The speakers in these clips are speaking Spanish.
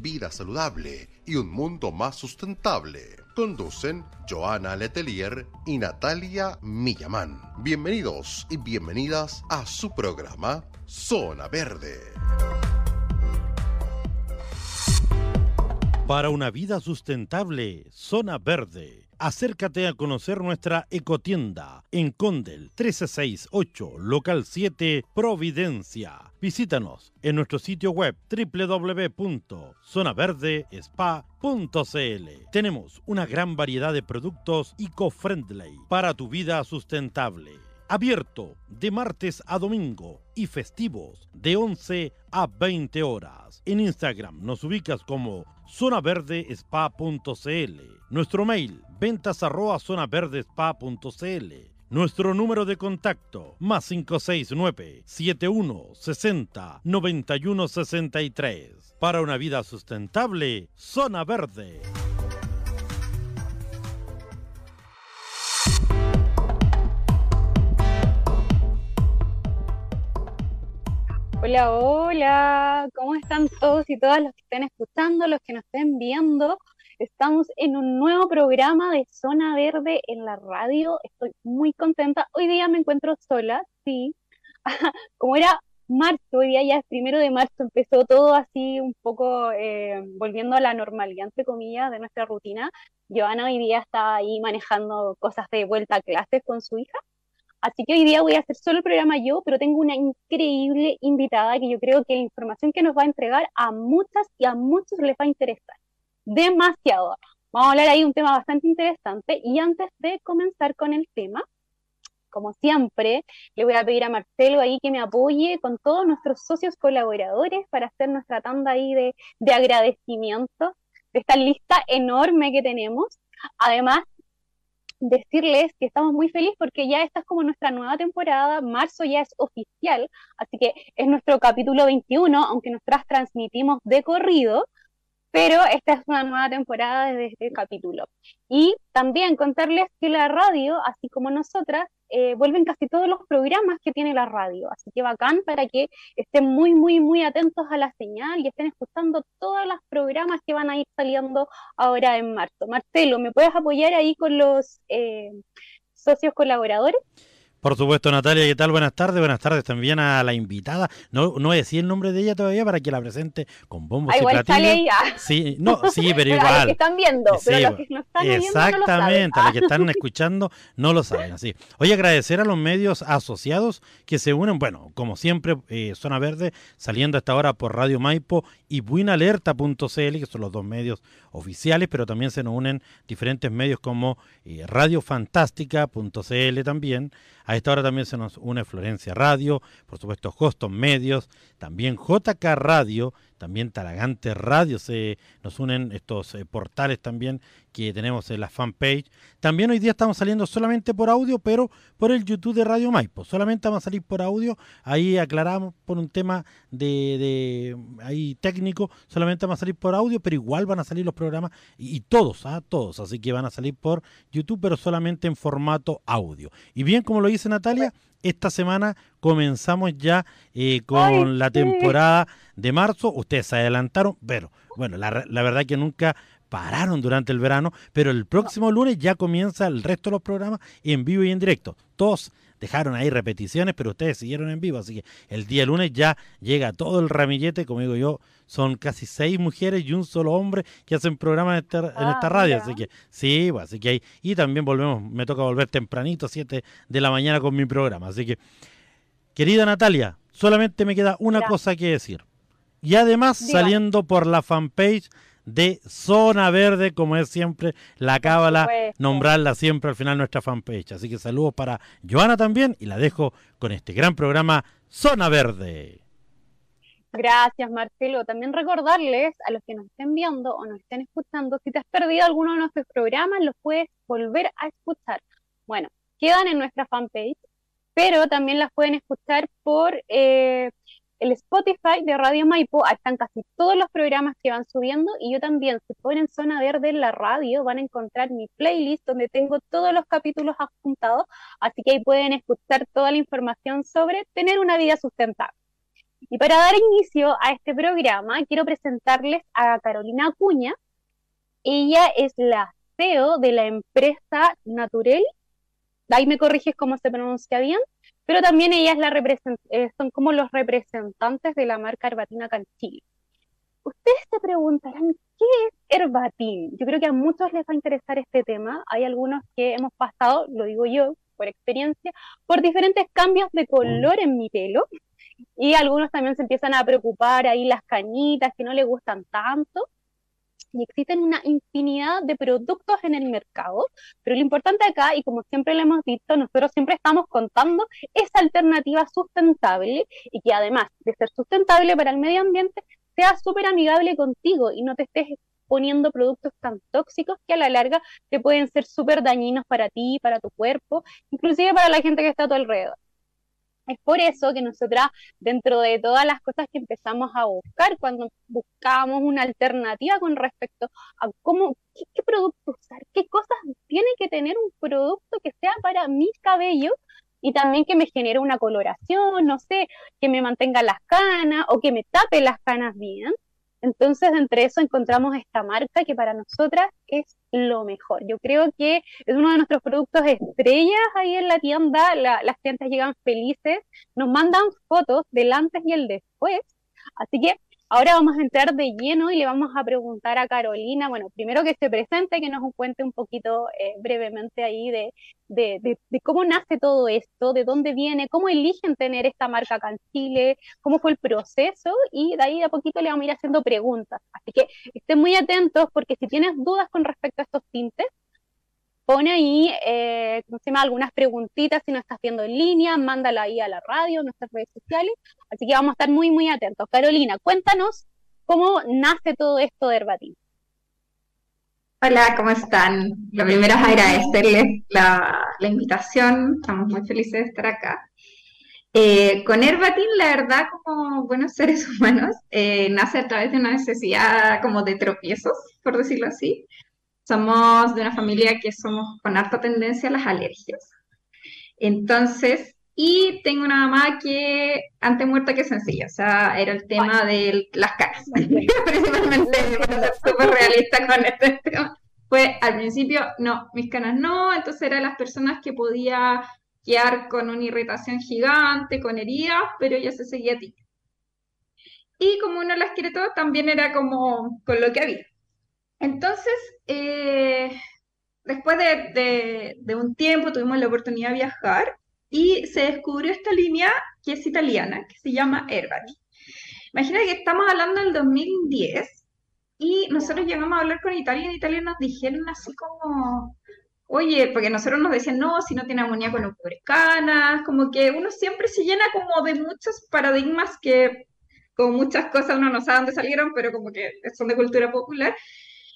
vida saludable y un mundo más sustentable. Conducen Joana Letelier y Natalia Millamán. Bienvenidos y bienvenidas a su programa Zona Verde. Para una vida sustentable, Zona Verde acércate a conocer nuestra ecotienda en Condel 1368, local 7, Providencia. Visítanos en nuestro sitio web www.zonaverdespa.cl. Tenemos una gran variedad de productos eco-friendly para tu vida sustentable. Abierto de martes a domingo y festivos de 11 a 20 horas. En Instagram nos ubicas como zonaverdespa.cl. Nuestro mail ventas arroba zonaverdespa.cl. Nuestro número de contacto más 569 7160 9163. Para una vida sustentable, Zona Verde. Hola, hola, ¿cómo están todos y todas los que estén escuchando, los que nos estén viendo? Estamos en un nuevo programa de Zona Verde en la radio. Estoy muy contenta. Hoy día me encuentro sola, sí. Como era marzo, hoy día ya es primero de marzo, empezó todo así un poco eh, volviendo a la normalidad, entre comillas, de nuestra rutina. Joana hoy día está ahí manejando cosas de vuelta a clases con su hija. Así que hoy día voy a hacer solo el programa yo, pero tengo una increíble invitada que yo creo que la información que nos va a entregar a muchas y a muchos les va a interesar. Demasiado. Vamos a hablar ahí un tema bastante interesante y antes de comenzar con el tema, como siempre, le voy a pedir a Marcelo ahí que me apoye con todos nuestros socios colaboradores para hacer nuestra tanda ahí de, de agradecimientos de esta lista enorme que tenemos. Además, decirles que estamos muy felices porque ya esta es como nuestra nueva temporada, marzo ya es oficial, así que es nuestro capítulo 21, aunque nosotras transmitimos de corrido, pero esta es una nueva temporada desde este capítulo. Y también contarles que la radio, así como nosotras, eh, vuelven casi todos los programas que tiene la radio, así que bacán para que estén muy, muy, muy atentos a la señal y estén escuchando todos los programas que van a ir saliendo ahora en marzo. Marcelo, ¿me puedes apoyar ahí con los eh, socios colaboradores? Por supuesto, Natalia, ¿qué tal? Buenas tardes. Buenas tardes también a la invitada. No, no decía el nombre de ella todavía para que la presente con bombos ah, y igual Sale Sí, no, sí, pero, igual. Los que están viendo, pero los que no están Exactamente, los que están escuchando no lo saben. Así. Hoy agradecer a los medios asociados que se unen, bueno, como siempre, eh, Zona Verde, saliendo a esta hora por Radio Maipo y buinalerta.cl, que son los dos medios oficiales, pero también se nos unen diferentes medios como eh, radiofantástica.cl también. A esta hora también se nos une Florencia Radio, por supuesto Hoston Medios, también JK Radio, también Talagante Radio, se nos unen estos eh, portales también que tenemos en la fanpage. También hoy día estamos saliendo solamente por audio, pero por el YouTube de Radio Maipo. Solamente vamos a salir por audio. Ahí aclaramos por un tema de, ahí técnico, solamente vamos a salir por audio, pero igual van a salir los programas y, todos, ¿ah? todos. Así que van a salir por YouTube, pero solamente en formato audio. Y bien, como lo dice Natalia, esta semana comenzamos ya eh, con la temporada de marzo. Ustedes se adelantaron, pero bueno, la, la verdad que nunca pararon durante el verano, pero el próximo lunes ya comienza el resto de los programas en vivo y en directo. Todos dejaron ahí repeticiones, pero ustedes siguieron en vivo, así que el día lunes ya llega todo el ramillete, como digo yo, son casi seis mujeres y un solo hombre que hacen programas en esta, en esta ah, radio, así que sí, pues, así que hay, y también volvemos, me toca volver tempranito, 7 de la mañana con mi programa, así que, querida Natalia, solamente me queda una cosa que decir. Y además, saliendo por la fanpage de Zona Verde, como es siempre la cábala, nombrarla siempre al final nuestra fanpage. Así que saludos para Joana también y la dejo con este gran programa Zona Verde. Gracias, Marcelo. También recordarles a los que nos estén viendo o nos estén escuchando, si te has perdido alguno de nuestros programas, los puedes volver a escuchar. Bueno, quedan en nuestra fanpage pero también las pueden escuchar por eh, el Spotify de Radio Maipo, ahí están casi todos los programas que van subiendo y yo también, si ponen Zona Verde en la radio, van a encontrar mi playlist donde tengo todos los capítulos apuntados, así que ahí pueden escuchar toda la información sobre tener una vida sustentable. Y para dar inicio a este programa, quiero presentarles a Carolina Acuña. Ella es la CEO de la empresa Naturel. Ahí me corriges cómo se pronuncia bien pero también ellas la eh, son como los representantes de la marca Herbatina Canchil. Ustedes se preguntarán, ¿qué es Herbatín? Yo creo que a muchos les va a interesar este tema. Hay algunos que hemos pasado, lo digo yo por experiencia, por diferentes cambios de color en mi pelo. Y algunos también se empiezan a preocupar ahí las cañitas que no les gustan tanto y existen una infinidad de productos en el mercado, pero lo importante acá, y como siempre lo hemos visto, nosotros siempre estamos contando esa alternativa sustentable y que además de ser sustentable para el medio ambiente, sea súper amigable contigo y no te estés poniendo productos tan tóxicos que a la larga te pueden ser súper dañinos para ti, para tu cuerpo, inclusive para la gente que está a tu alrededor. Es por eso que nosotras, dentro de todas las cosas que empezamos a buscar, cuando buscábamos una alternativa con respecto a cómo, qué, producto usar, qué cosas tiene que tener un producto que sea para mi cabello y también que me genere una coloración, no sé, que me mantenga las canas o que me tape las canas bien, entonces, entre eso encontramos esta marca que para nosotras es lo mejor. Yo creo que es uno de nuestros productos estrellas ahí en la tienda. las clientes llegan felices, nos mandan fotos del antes y el después. Así que Ahora vamos a entrar de lleno y le vamos a preguntar a Carolina, bueno, primero que se presente, que nos cuente un poquito eh, brevemente ahí de, de, cómo nace todo esto, de dónde viene, cómo eligen tener esta marca acá en Chile, cómo fue el proceso y de ahí de a poquito le vamos a ir haciendo preguntas. Así que estén muy atentos porque si tienes dudas con respecto a estos tintes, pone ahí, eh, se llama? Algunas preguntitas si no estás viendo en línea, mándala ahí a la radio, nuestras redes sociales. Así que vamos a estar muy, muy atentos. Carolina, cuéntanos cómo nace todo esto de Herbatín. Hola, ¿cómo están? Lo primero es agradecerles la, invitación, estamos muy felices de estar acá. Eh, con Herbatín, la verdad, como buenos seres humanos, eh, nace a través de una necesidad como de tropiezos, por decirlo así. Somos de una familia que somos con harta tendencia a las alergias. Entonces, y tengo una mamá que antes muerta que sencilla, o sea, era el tema de las caras. Principalmente, súper realista con este tema. Fue al principio, no, mis canas no, entonces era las personas que podía quedar con una irritación gigante, con heridas, pero ella se seguía a ti. Y como uno las quiere todas, también era como con lo que había. Entonces, eh, después de, un tiempo tuvimos la oportunidad de viajar y se descubrió esta línea que es italiana, que se llama Herbati. Imagina que estamos hablando del 2010 y nosotros llegamos a hablar con Italia y Italia nos dijeron así como, oye, porque nosotros nos decían, no, si no tiene amoníaco no cubre canas, como que uno siempre se llena como de muchos paradigmas que, como muchas cosas, uno no sabe dónde salieron, pero como que son de cultura popular.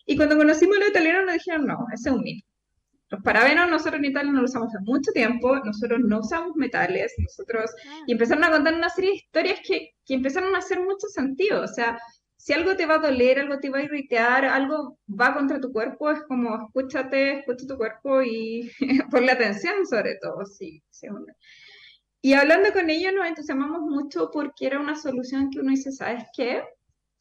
Y cuando conocimos a los italianos nos dijeron, no, ese es un mito. Los parabenos nosotros en Italia no los usamos hace mucho tiempo, nosotros no usamos metales, nosotros... Ah. Y empezaron a contar una serie de historias que, que empezaron a hacer mucho sentido. O sea, si algo te va a doler, algo te va a irritar, algo va contra tu cuerpo, es como escúchate, escucha tu cuerpo y ponle atención sobre todo. Sí, y hablando con ellos nos entusiasmamos mucho porque era una solución que uno dice, ¿sabes qué?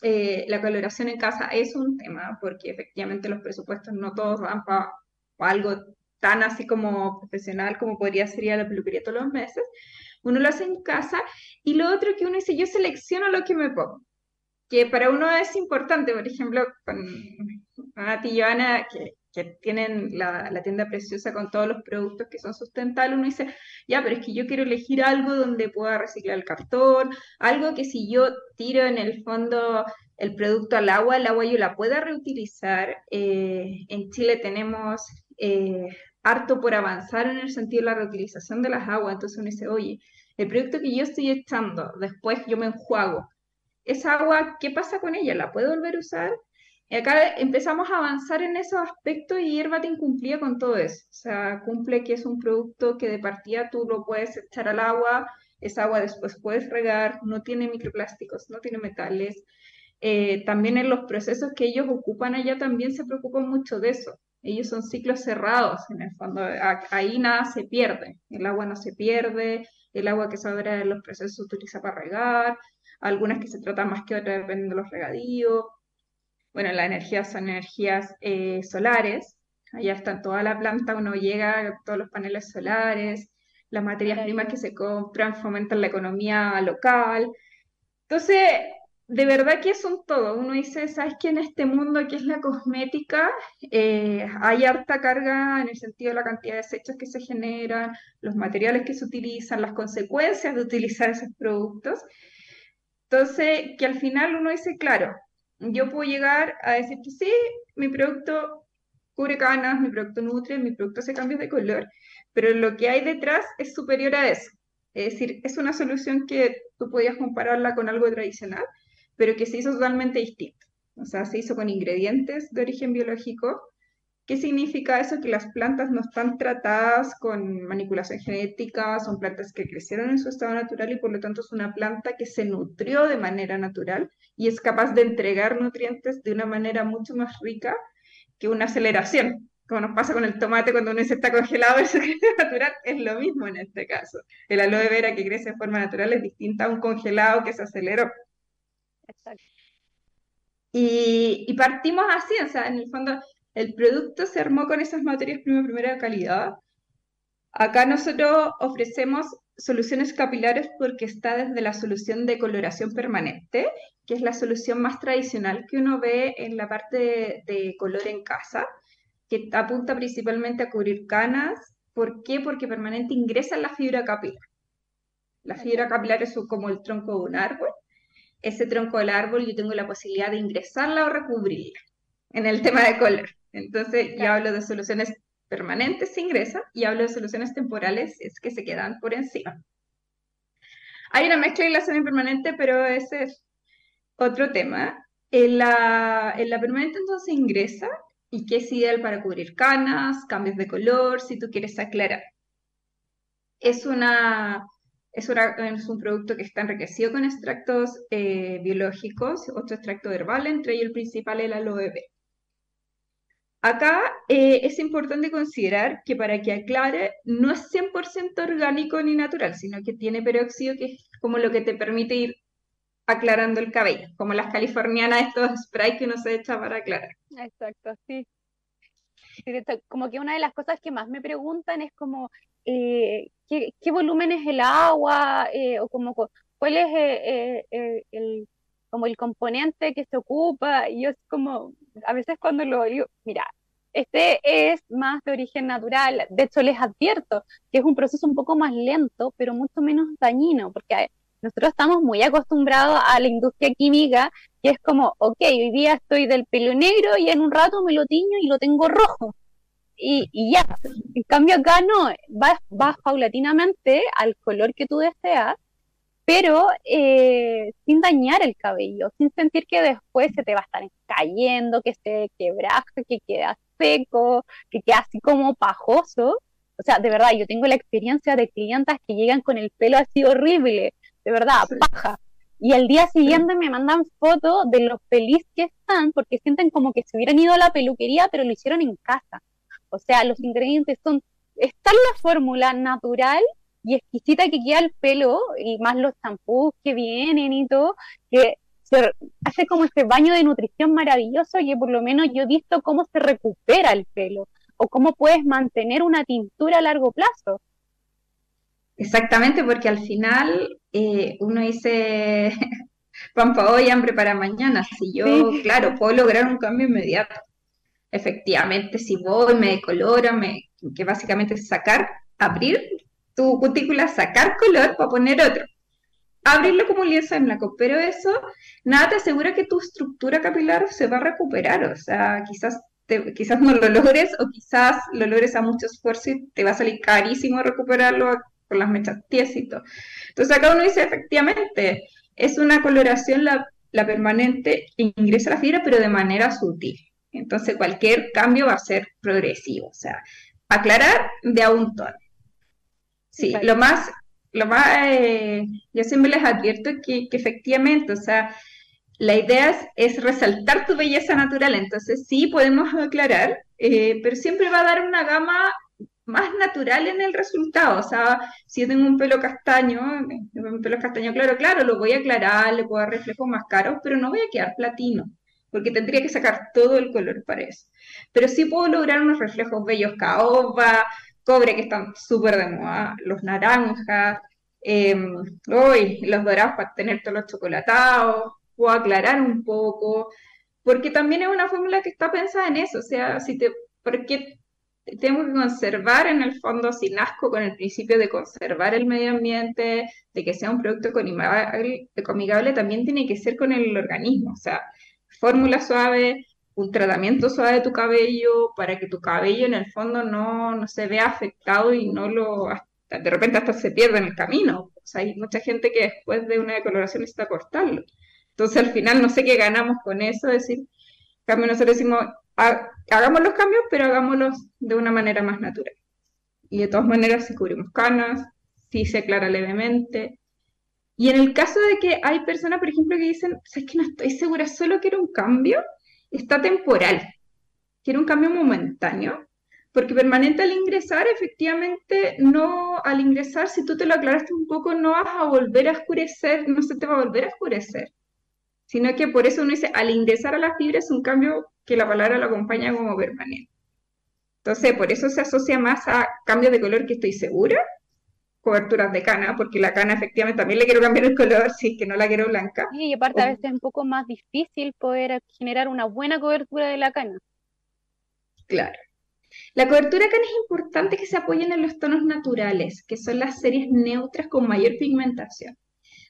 Eh, la coloración en casa es un tema, porque efectivamente los presupuestos no todos van para algo tan así como profesional como podría ser la peluquería todos los meses. Uno lo hace en casa y lo otro que uno dice, yo selecciono lo que me pongo, que para uno es importante, por ejemplo, con una tía que que tienen la, tienda preciosa con todos los productos que son sustentables, uno dice, ya, pero es que yo quiero elegir algo donde pueda reciclar el cartón, algo que si yo tiro en el fondo el producto al agua, el agua yo la pueda reutilizar. Eh, en Chile tenemos eh, harto por avanzar en el sentido de la reutilización de las aguas, entonces uno dice, oye, el producto que yo estoy echando, después yo me enjuago, esa agua, ¿qué pasa con ella? ¿La puedo volver a usar? Y acá empezamos a avanzar en esos aspectos y Herbatin cumplía con todo eso. O sea, cumple que es un producto que de partida tú lo puedes echar al agua, esa agua después puedes regar, no tiene microplásticos, no tiene metales. Eh, también en los procesos que ellos ocupan allá también se preocupan mucho de eso. Ellos son ciclos cerrados, en el fondo, ahí nada se pierde, el agua no se pierde, el agua que sobra de los procesos se utiliza para regar, algunas que se tratan más que otras dependiendo de los regadíos. Bueno, la energía son energías eh, solares, allá está toda la planta, uno llega, todos los paneles solares, las materias primas que se compran fomentan la economía local. Entonces, de verdad que es un todo. Uno dice, ¿sabes que en este mundo que es la cosmética eh, hay harta carga en el sentido de la cantidad de desechos que se generan, los materiales que se utilizan, las consecuencias de utilizar esos productos? Entonces, que al final uno dice, claro, yo puedo llegar a decir que sí, mi producto cubre canas, mi producto nutre, mi producto hace cambios de color, pero lo que hay detrás es superior a eso. Es decir, es una solución que tú podías compararla con algo tradicional, pero que se hizo totalmente distinto. O sea, se hizo con ingredientes de origen biológico. ¿Qué significa eso? Que las plantas no están tratadas con manipulación genética, son plantas que crecieron en su estado natural y por lo tanto es una planta que se nutrió de manera natural y es capaz de entregar nutrientes de una manera mucho más rica que una aceleración como nos pasa con el tomate cuando uno se está congelado versus crece natural, es lo mismo en este caso. El aloe vera que crece de forma natural es distinta a un congelado que se aceleró. Exacto. Y, partimos así, o sea, en el fondo el producto se armó con esas materias primas de primera calidad. Acá nosotros ofrecemos soluciones capilares porque está desde la solución de coloración permanente, que es la solución más tradicional que uno ve en la parte de color en casa que apunta principalmente a cubrir canas. ¿Por qué? Porque permanente ingresa en la fibra capilar. La fibra capilar es como el tronco de un árbol. Ese tronco del árbol yo tengo la posibilidad de ingresarla o recubrirla en el tema de color. Entonces, ya hablo de soluciones permanentes se ingresa y hablo de soluciones temporales es que se quedan por encima. Hay una mezcla y la permanente, pero ese es otro tema. En la, en la permanente entonces ingresa y que es ideal para cubrir canas, cambios de color, si tú quieres aclarar. Es, una, es, es un producto que está enriquecido con extractos eh, biológicos, otro extracto herbal, entre ellos el principal el aloe vera. Acá eh, es importante considerar que para que aclare, no es 100% orgánico ni natural, sino que tiene peróxido, que es como lo que te permite ir aclarando el cabello, como las californianas, estos sprays que uno se echa para aclarar. Exacto, sí. Como que una de las cosas que más me preguntan es como, eh, ¿qué, volumen es el agua? Eh, o como, ¿cuál es el, como el componente que se ocupa? Y yo es como, a veces cuando lo digo, mira, este es más de origen natural, de hecho les advierto que es un proceso un poco más lento, pero mucho menos dañino, porque nosotros estamos muy acostumbrados a la industria química, que es como, ok, hoy día estoy del pelo negro y en un rato me lo tiño y lo tengo rojo. Y, ya, en cambio acá no, vas, vas paulatinamente al color que tú deseas, pero eh, sin dañar el cabello, sin sentir que después se te va a estar cayendo, que se quebraja, que queda seco, que queda así como pajoso. O sea, de verdad, yo tengo la experiencia de clientas que llegan con el pelo así horrible, de verdad, paja. Y al día siguiente me mandan fotos de lo feliz que están porque sienten como que se hubieran ido a la peluquería, pero lo hicieron en casa. O sea, los ingredientes son, está la fórmula natural y exquisita que queda el pelo, y más los champús que vienen y todo, que se hace como este baño de nutrición maravilloso y por lo menos yo he visto cómo se recupera el pelo o cómo puedes mantener una tintura a largo plazo. Exactamente, porque al final eh, uno dice pan para hoy, hambre para mañana. Si yo, claro, puedo lograr un cambio inmediato. Efectivamente, si voy, me decolora, me, que básicamente es sacar, abrir tu cutícula, sacar color para poner otro. Abrirlo como un lienzo en blanco, pero eso nada te asegura que tu estructura capilar se va a recuperar. O sea, quizás quizás no lo logres o quizás lo logres a mucho esfuerzo y te va a salir carísimo recuperarlo con las mechas tiesitos. Entonces acá uno dice, efectivamente, es una coloración, la la permanente ingresa la fibra, pero de manera sutil. Entonces cualquier cambio va a ser progresivo, o sea, aclarar de a un tono. Sí, lo más, lo más, eh, yo siempre les advierto que, que, efectivamente, o sea, la idea es, resaltar tu belleza natural, entonces sí podemos aclarar, eh, pero siempre va a dar una gama más natural en el resultado. O sea, si yo tengo un pelo castaño, un pelo castaño claro, claro, lo voy a aclarar, le puedo dar reflejos más caros, pero no voy a quedar platino, porque tendría que sacar todo el color para eso. Pero sí puedo lograr unos reflejos bellos caoba, cobre, que están súper de moda, los naranjas, eh, los dorados para tener todos los chocolatados, puedo aclarar un poco, porque también es una fórmula que está pensada en eso, o sea, si te, porque tengo que conservar en el fondo, si nazco con el principio de conservar el medio ambiente, de que sea un producto ecomigable, también tiene que ser con el organismo, o sea, fórmula suave, un tratamiento suave de tu cabello para que tu cabello en el fondo no, no se vea afectado y no lo, de repente hasta se pierda en el camino. O sea, hay mucha gente que después de una decoloración necesita cortarlo. Entonces al final no sé qué ganamos con eso, es decir, cambio nosotros decimos, hagamos los cambios, pero hagámoslos de una manera más natural. Y de todas maneras, si cubrimos canas, si se aclara levemente. Y en el caso de que hay personas, por ejemplo, que dicen, es que no estoy segura, solo quiero un cambio, está temporal. Quiero un cambio momentáneo. Porque permanente al ingresar, efectivamente, no, al ingresar, si tú te lo aclaraste un poco, no vas a volver a oscurecer, no se te va a volver a oscurecer. Sino que por eso uno dice, al ingresar a la fibra es un cambio que la palabra lo acompaña como permanente. Entonces, por eso se asocia más a cambios de color que estoy segura, coberturas de cana, porque la cana efectivamente también le quiero cambiar el color si es que no la quiero blanca. y aparte a veces es un poco más difícil poder generar una buena cobertura de la cana. Claro. La cobertura cana es importante que se apoyen en los tonos naturales, que son las series neutras con mayor pigmentación.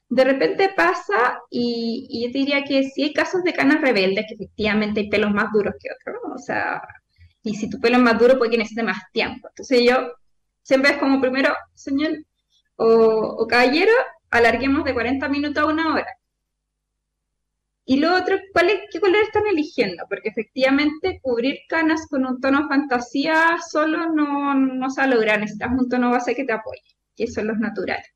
De repente pasa, y, yo diría que si hay casos de canas rebeldes, que efectivamente hay pelos más duros que otros, o sea, y si tu pelo es más duro puede que necesite más tiempo. Entonces yo siempre es como primero, señor o, caballero, alarguemos de 40 minutos a una hora. Y lo otro, ¿cuál es, ¿qué color están eligiendo? Porque efectivamente cubrir canas con un tono fantasía solo no, no se va a lograr. Necesitas un tono base que te apoye, que son los naturales.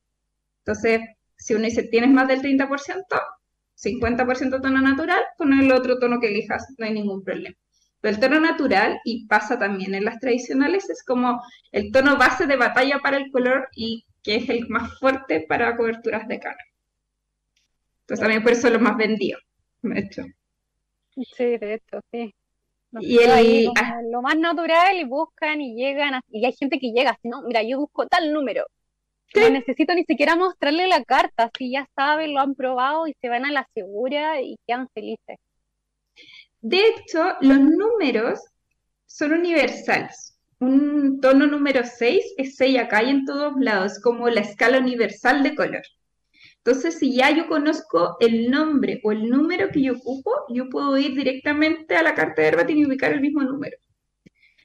Entonces, si uno dice tienes más del 30%, 50% tono natural, con el otro tono que elijas no hay ningún problema. Pero el tono natural, y pasa también en las tradicionales, es como el tono base de batalla para el color y que es el más fuerte para coberturas de cara. Entonces también por eso es lo más vendido, de hecho. Sí, de hecho, sí. y el, ah. lo más natural y buscan y llegan, y hay gente que llega así, no, mira, yo busco tal número. No necesito ni siquiera mostrarle la carta, si ya saben, lo han probado y se van a la segura y quedan felices. De hecho, los números son universales un tono número 6 es 6 acá y en todos lados, como la escala universal de color. Entonces, si ya yo conozco el nombre o el número que yo ocupo, yo puedo ir directamente a la carta de Herbatin y ubicar el mismo número.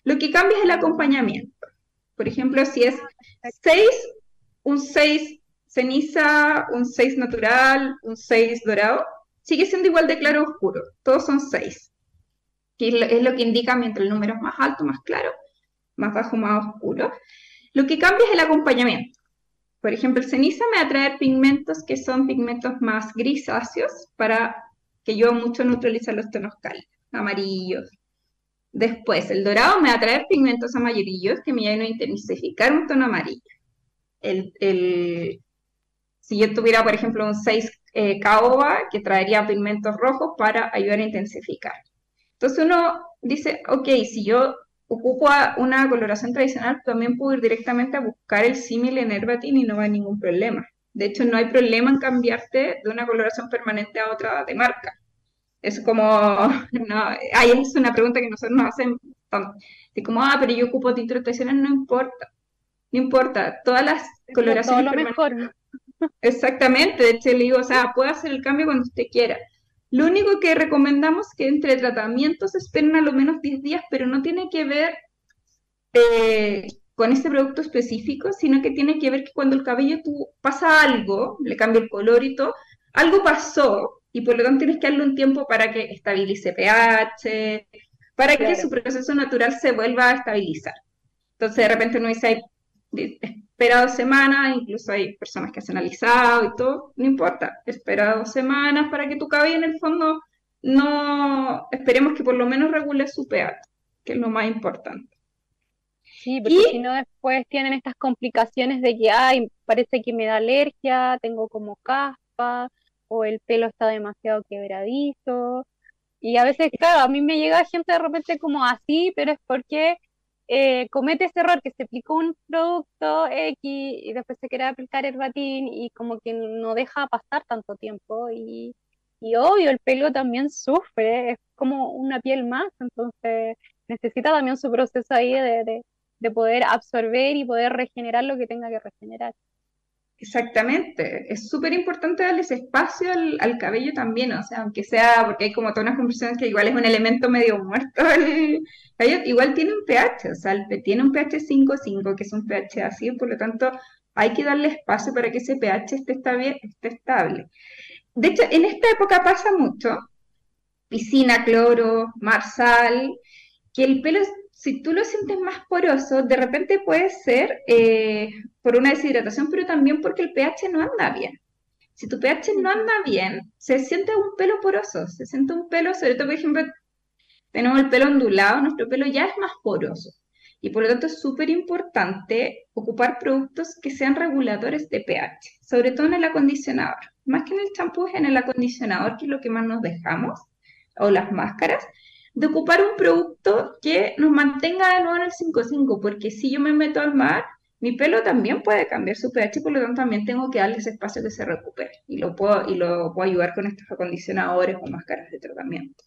Lo que cambia es el acompañamiento. Por ejemplo, si es 6, un 6 ceniza, un 6 natural, un 6 dorado, sigue siendo igual de claro oscuro. Todos son 6. Que es lo que indica mientras el número es más alto, más claro, más bajo, más oscuro. Lo que cambia es el acompañamiento. Por ejemplo, el ceniza me va a traer pigmentos que son pigmentos más grisáceos para que yo mucho neutralizar los tonos cálidos, amarillos. Después, el dorado me va a traer pigmentos amarillos que me ayudan a intensificar un tono amarillo. El, si yo tuviera, por ejemplo, un 6 eh, caoba, que traería pigmentos rojos para ayudar a intensificar. Entonces uno dice, ok, si yo ocupo una coloración tradicional, también puedo ir directamente a buscar el símil en Herbatin y no hay ningún problema. De hecho, no hay problema en cambiarte de una coloración permanente a otra de marca. Es como, no, ahí es una pregunta que nosotros nos hacen, de como, ah, pero yo ocupo títulos tradicionales, no importa, no importa, todas las coloraciones todo lo mejor. Exactamente, de hecho le digo, o sea, puede hacer el cambio cuando usted quiera. Lo único que recomendamos que entre tratamientos esperen a lo menos 10 días, pero no tiene que ver eh, con este producto específico, sino que tiene que ver que cuando el cabello tú, pasa algo, le cambia el color y todo, algo pasó y por lo tanto tienes que darle un tiempo para que estabilice pH, para que su proceso natural se vuelva a estabilizar. Entonces de repente uno dice, espera dos semanas, incluso hay personas que hacen alisado y todo, no importa, espera dos semanas para que tu cabello en el fondo no, esperemos que por lo menos regule su pH, que es lo más importante. Sí, porque si no después tienen estas complicaciones de que, ay, parece que me da alergia, tengo como caspa, o el pelo está demasiado quebradizo. Y a veces, claro, a mí me llega gente de repente como así, pero es porque eh, comete ese error que se aplicó un producto X y después se quiere aplicar el batín y como que no deja pasar tanto tiempo. Y, y obvio, el pelo también sufre, es como una piel más, entonces necesita también su proceso ahí de, de poder absorber y poder regenerar lo que tenga que regenerar. Exactamente, es súper importante darles espacio al, cabello también, o sea, aunque sea, porque hay como todas unas conversaciones que igual es un elemento medio muerto, el cabello igual tiene un pH, o sea, tiene un pH 5,5, que es un pH así, por lo tanto hay que darle espacio para que ese pH esté, esté estable. De hecho, en esta época pasa mucho, piscina, cloro, marsal, que el pelo si tú lo sientes más poroso, de repente puede ser eh, por una deshidratación, pero también porque el pH no anda bien. Si tu pH no anda bien, se siente un pelo poroso, se siente un pelo, sobre todo, por ejemplo, tenemos el pelo ondulado, nuestro pelo ya es más poroso. Y por lo tanto es súper importante ocupar productos que sean reguladores de pH, sobre todo en el acondicionador. Más que en el champú, es en el acondicionador, que es lo que más nos dejamos, o las máscaras, de ocupar un producto que nos mantenga de nuevo en el 5.5, porque si yo me meto al mar, mi pelo también puede cambiar su pH, por lo tanto también tengo que darle ese espacio que se recupere y lo puedo, y lo puedo ayudar con estos acondicionadores o máscaras de tratamiento.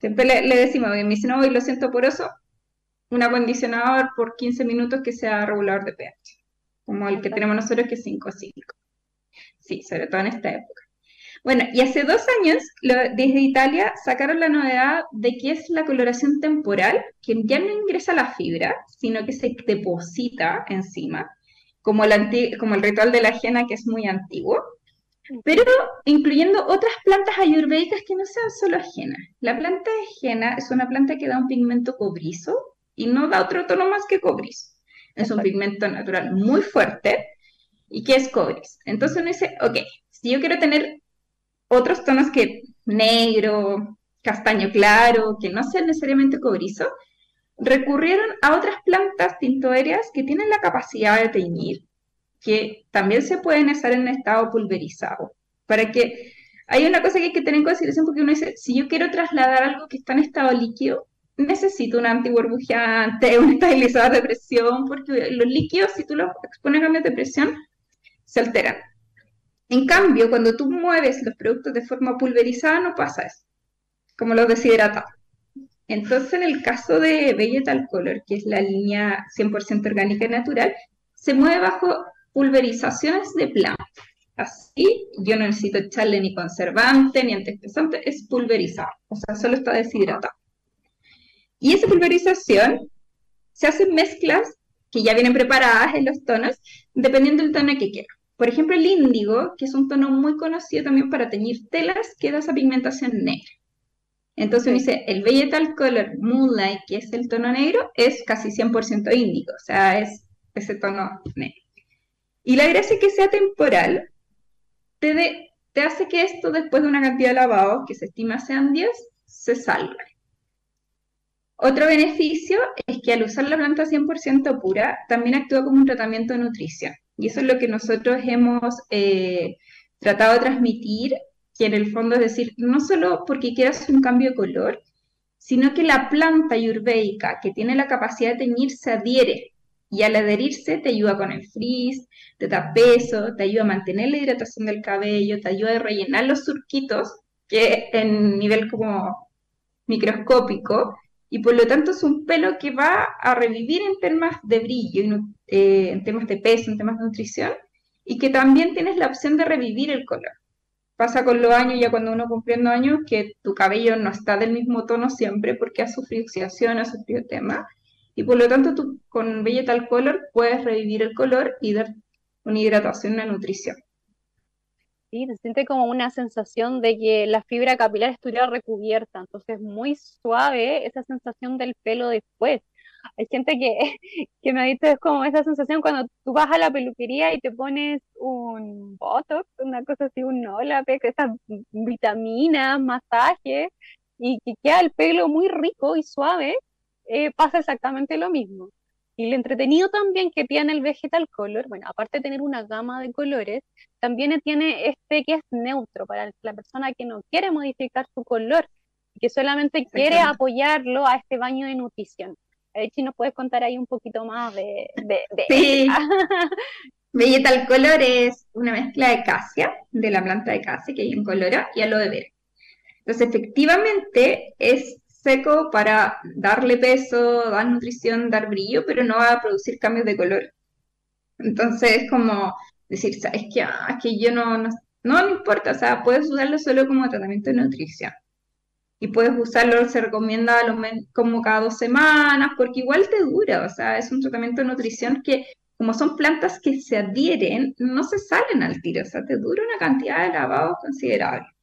Siempre le, decimos, me dicen, no, y lo siento poroso, un acondicionador por 15 minutos que sea regulador de pH, como el que tenemos nosotros que es 5.5. Sí, sobre todo en esta época. Bueno, y hace dos años desde Italia sacaron la novedad de que es la coloración temporal, que ya no ingresa la fibra, sino que se deposita encima, como el, como el ritual de la ajena que es muy antiguo, pero incluyendo otras plantas ayurvédicas que no sean solo ajena. La planta de ajena es una planta que da un pigmento cobrizo y no da otro tono más que cobrizo. Es un pigmento natural muy fuerte y que es cobrizo. Entonces uno dice, ok, si yo quiero tener otros tonos que negro, castaño claro, que no sean necesariamente cobrizo, recurrieron a otras plantas tintoreras que tienen la capacidad de teñir, que también se pueden hacer en estado pulverizado. Para que hay una cosa que hay que tener en consideración porque uno dice, si yo quiero trasladar algo que está en estado líquido, necesito un antiburbujeante, un estabilizador de presión, porque los líquidos, si tú los expones a cambios de presión, se alteran. En cambio, cuando tú mueves los productos de forma pulverizada, no pasa eso, como los deshidratados. Entonces, en el caso de Vegetal Color, que es la línea 100% orgánica y natural, se mueve bajo pulverizaciones de planta. Así, yo no necesito echarle ni conservante ni antiespesante, es pulverizado, o sea, solo está deshidratado. Y esa pulverización se hacen mezclas que ya vienen preparadas en los tonos, dependiendo del tono que quieras. Por ejemplo, el índigo, que es un tono muy conocido también para teñir telas, que da esa pigmentación negra. Entonces dice, el Vegetal Color Moonlight, que es el tono negro, es casi 100% índigo, o sea, es ese tono negro. Y la gracia es que sea temporal, te, te hace que esto, después de una cantidad de lavados, que se estima sean 10, se salga. Otro beneficio es que al usar la planta 100% pura, también actúa como un tratamiento de nutrición. Y eso es lo que nosotros hemos eh, tratado de transmitir, que en el fondo es decir, no solo porque quieras un cambio de color, sino que la planta ayurvédica que tiene la capacidad de teñir se adhiere y al adherirse te ayuda con el frizz, te da peso, te ayuda a mantener la hidratación del cabello, te ayuda a rellenar los surquitos que en nivel como microscópico y por lo tanto es un pelo que va a revivir en temas de brillo, eh, en temas de peso, en temas de nutrición, y que también tienes la opción de revivir el color. Pasa con los años, ya cuando uno cumpliendo años, que tu cabello no está del mismo tono siempre porque ha sufrido oxidación, ha sufrido tema, y por lo tanto tú con Vegetal Color puedes revivir el color y dar una hidratación, una nutrición. Se siente como una sensación de que la fibra capilar estuviera recubierta, entonces muy suave esa sensación del pelo después. Hay gente que, que me ha dicho es como esa sensación cuando tú vas a la peluquería y te pones un botox, una cosa así, un Olape, esas vitaminas, masaje, y que queda el pelo muy rico y suave, eh, pasa exactamente lo mismo. Y el entretenido también que tiene el Vegetal Color, bueno, aparte de tener una gama de colores, también tiene este que es neutro para la persona que no quiere modificar su color, que solamente quiere apoyarlo a este baño de nutrición. A ver si nos puedes contar ahí un poquito más de... de, sí. Vegetal Color es una mezcla de casia, de la planta de casia que hay en Colora, y aloe vera. Entonces, efectivamente, es seco para darle peso, dar nutrición, dar brillo, pero no va a producir cambios de color. Entonces es como decir, es que, ah, que yo no, no, no, importa, o sea, puedes usarlo solo como tratamiento de nutrición. Y puedes usarlo, se recomienda como cada dos semanas, porque igual te dura, o sea, es un tratamiento de nutrición que como son plantas que se adhieren, no se salen al tiro, o sea, te dura una cantidad de lavado considerable.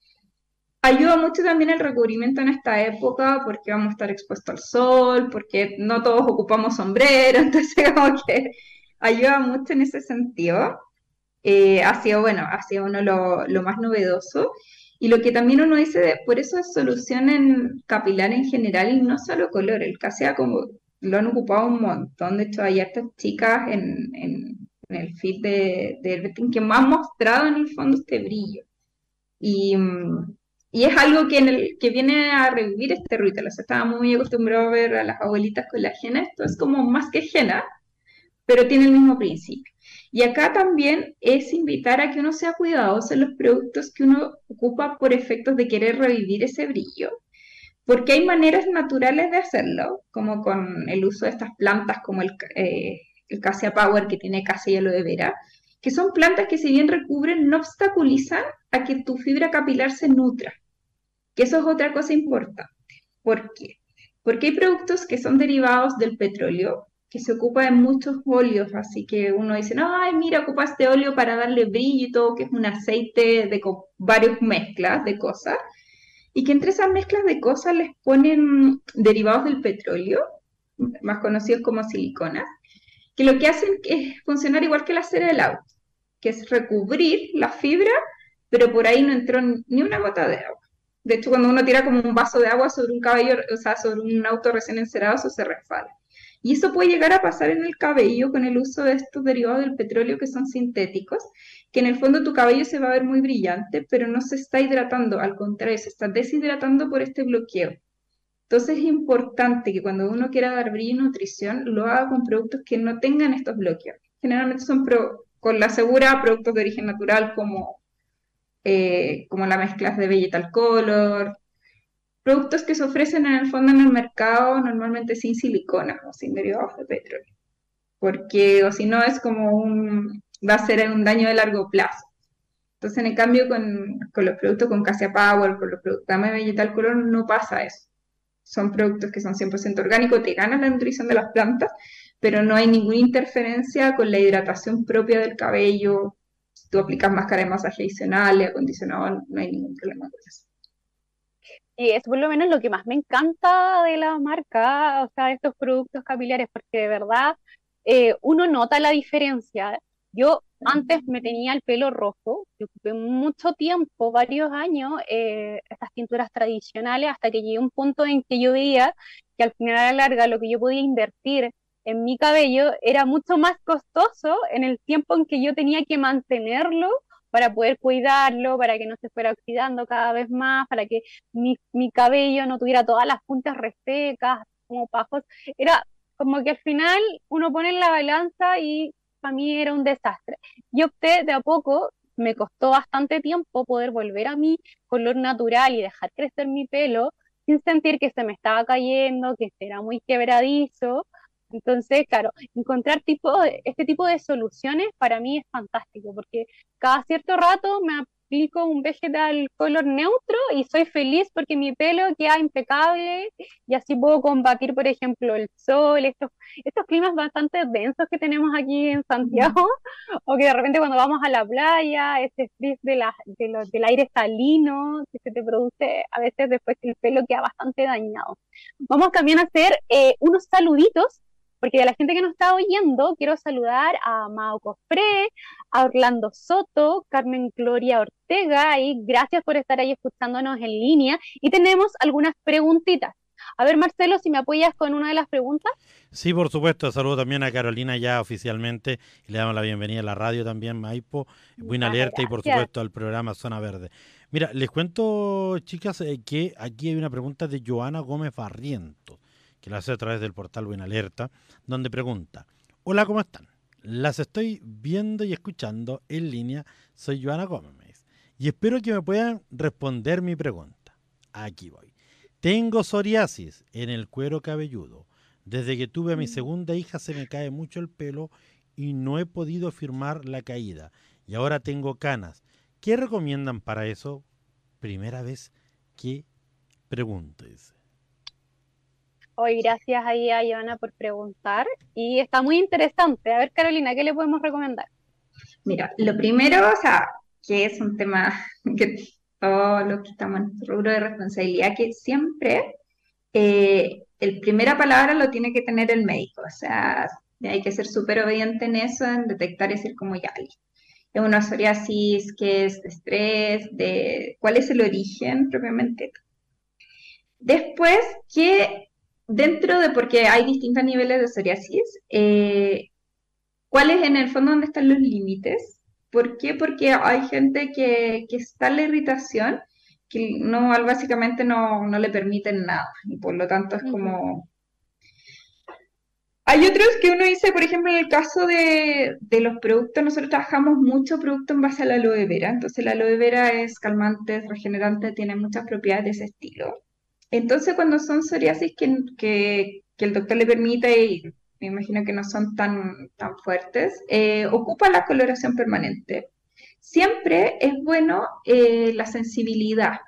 Ayuda mucho también el recubrimiento en esta época porque vamos a estar expuestos al sol, porque no todos ocupamos sombrero, entonces como que ayuda mucho en ese sentido. Eh, ha sido, bueno, ha sido uno lo, lo, más novedoso. Y lo que también uno dice, por eso es solución en capilar en general y no solo color, el casea como lo han ocupado un montón. De hecho, hay estas chicas en, en, el feed de, de que me han mostrado en el fondo este brillo. Y, mm, y es algo que, en el, que viene a revivir este ritual. O sea, estaba muy acostumbrado a ver a las abuelitas con la ajena. Esto es como más que ajena, pero tiene el mismo principio. Y acá también es invitar a que uno sea cuidadoso en los productos que uno ocupa por efectos de querer revivir ese brillo. Porque hay maneras naturales de hacerlo, como con el uso de estas plantas como el, eh, el Cassia Power que tiene cassia y aloe vera, que son plantas que si bien recubren, no obstaculizan a que tu fibra capilar se nutra. Que eso es otra cosa importante. ¿Por qué? Porque hay productos que son derivados del petróleo, que se ocupa de muchos óleos, así que uno dice, no, ay, mira, ocupa este óleo para darle brillo y todo, que es un aceite de varias mezclas de cosas, y que entre esas mezclas de cosas les ponen derivados del petróleo, más conocidos como siliconas, que lo que hacen es funcionar igual que la cera del auto, que es recubrir la fibra, pero por ahí no entró ni una gota de agua. De hecho, cuando uno tira como un vaso de agua sobre un cabello, o sea, sobre un auto recién encerado, eso se resbala. Y eso puede llegar a pasar en el cabello con el uso de estos derivados del petróleo que son sintéticos, que en el fondo tu cabello se va a ver muy brillante, pero no se está hidratando, al contrario, se está deshidratando por este bloqueo. Entonces es importante que cuando uno quiera dar brillo y nutrición, lo haga con productos que no tengan estos bloqueos. Generalmente son con la segura productos de origen natural como eh, como las mezclas de Vegetal Color, productos que se ofrecen en el fondo en el mercado normalmente sin silicona o sin derivados de petróleo, porque o si no es como un, va a ser un daño de largo plazo. Entonces, en cambio, con, con los productos con Cassia Power, con los productos de Vegetal Color, no pasa eso. Son productos que son 100% orgánicos, te ganan la nutrición de las plantas, pero no hay ninguna interferencia con la hidratación propia del cabello, tú aplicas máscara de masaje adicional, acondicionado, no hay ningún problema con eso. Y por lo menos lo que más me encanta de la marca, o sea, de estos productos capilares, porque de verdad eh, uno nota la diferencia. Yo antes me tenía el pelo rojo, yo ocupé mucho tiempo, varios años, eh, estas tinturas tradicionales, hasta que llegué a un punto en que yo veía que al final a la larga lo que yo podía invertir en mi cabello era mucho más costoso en el tiempo en que yo tenía que mantenerlo para poder cuidarlo, para que no se fuera oxidando cada vez más, para que mi, cabello no tuviera todas las puntas resecas, como pajos. Era como que al final uno pone en la balanza y para mí era un desastre. Yo opté de a poco, me costó bastante tiempo poder volver a mi color natural y dejar crecer mi pelo sin sentir que se me estaba cayendo, que era muy quebradizo, entonces, claro, encontrar tipo este tipo de soluciones para mí es fantástico, porque cada cierto rato me, aplico un vegetal color neutro y soy feliz porque mi pelo queda impecable y así puedo combatir, por ejemplo, el sol, estos, estos climas bastante densos que tenemos aquí en Santiago, o que de repente cuando vamos a la playa, este frizz de la, del aire salino que se te produce a veces después que el pelo queda bastante dañado. Vamos también a hacer eh, unos saluditos porque de la gente que nos está oyendo, quiero saludar a Mao Cofré, a Orlando Soto, Carmen Gloria Ortega, y gracias por estar ahí escuchándonos en línea. Y tenemos algunas preguntitas. A ver, Marcelo, si me apoyas con una de las preguntas. Sí, por supuesto. Saludo también a Carolina ya oficialmente. Y le damos la bienvenida a la radio también, Maipo. Buena alerta y por supuesto al programa Zona Verde. Mira, les cuento, chicas, eh, que aquí hay una pregunta de Joana Gómez Barrientos que la hace a través del portal Buena Alerta, donde pregunta, hola, ¿cómo están? Las estoy viendo y escuchando en línea, soy Joana Gómez, y espero que me puedan responder mi pregunta. Aquí voy. Tengo psoriasis en el cuero cabelludo. Desde que tuve a mi mm. segunda hija se me cae mucho el pelo y no he podido firmar la caída. Y ahora tengo canas. ¿Qué recomiendan para eso? Primera vez que pregunto. Hoy gracias ahí a Ivana por preguntar y está muy interesante. A ver, Carolina, ¿qué le podemos recomendar? Mira, lo primero, o sea, que es un tema que todos los que estamos en nuestro rubro de responsabilidad, que siempre eh, el primera palabra lo tiene que tener el médico, o sea, hay que ser súper obediente en eso, en detectar y decir como ya, es una psoriasis, qué es estrés, de cuál es el origen propiamente. Después, ¿qué dentro de, porque hay distintos niveles de psoriasis, eh, ¿cuál es en el fondo donde están los límites? ¿Por qué? Porque hay gente que, que está en la irritación que no, básicamente no, no le permiten nada y por lo tanto es como... Hay otros que uno dice, por ejemplo, en el caso de, de, los productos, nosotros trabajamos mucho producto en base a la aloe vera, entonces la aloe vera es calmante, es regenerante, tiene muchas propiedades de ese estilo. Entonces, cuando son psoriasis que, el doctor le permite, y me imagino que no son tan, tan fuertes, eh, ocupa la coloración permanente. Siempre es bueno eh, la sensibilidad.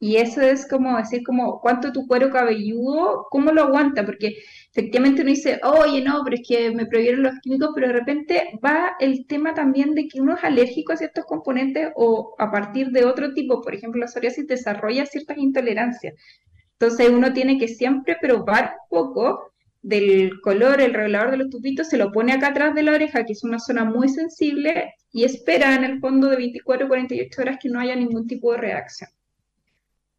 Y eso es como decir, como, ¿cuánto tu cuero cabelludo, cómo lo aguanta? Porque efectivamente uno dice, oye, no, pero es que me prohibieron los químicos, pero de repente va el tema también de que uno es alérgico a ciertos componentes o a partir de otro tipo, por ejemplo, la psoriasis desarrolla ciertas intolerancias. Entonces uno tiene que siempre probar un poco del color, el regulador de los tupitos, se lo pone acá atrás de la oreja, que es una zona muy sensible, y espera en el fondo de 24 o 48 horas que no haya ningún tipo de reacción.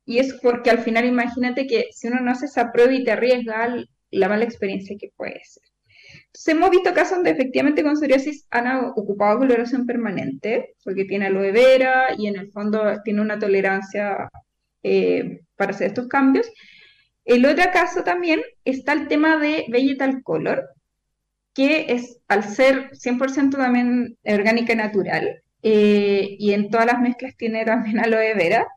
Y es porque al final imagínate que si uno no hace esa prueba y te arriesga la mala experiencia que puede ser. Entonces hemos visto casos donde efectivamente con psoriasis han ocupado coloración permanente, porque tiene aloe vera y en el fondo tiene una tolerancia eh, para hacer estos cambios. El otro caso también está el tema de Vegetal Color, que es al ser 100% también orgánica y natural, eh, y en todas las mezclas tiene también aloe vera,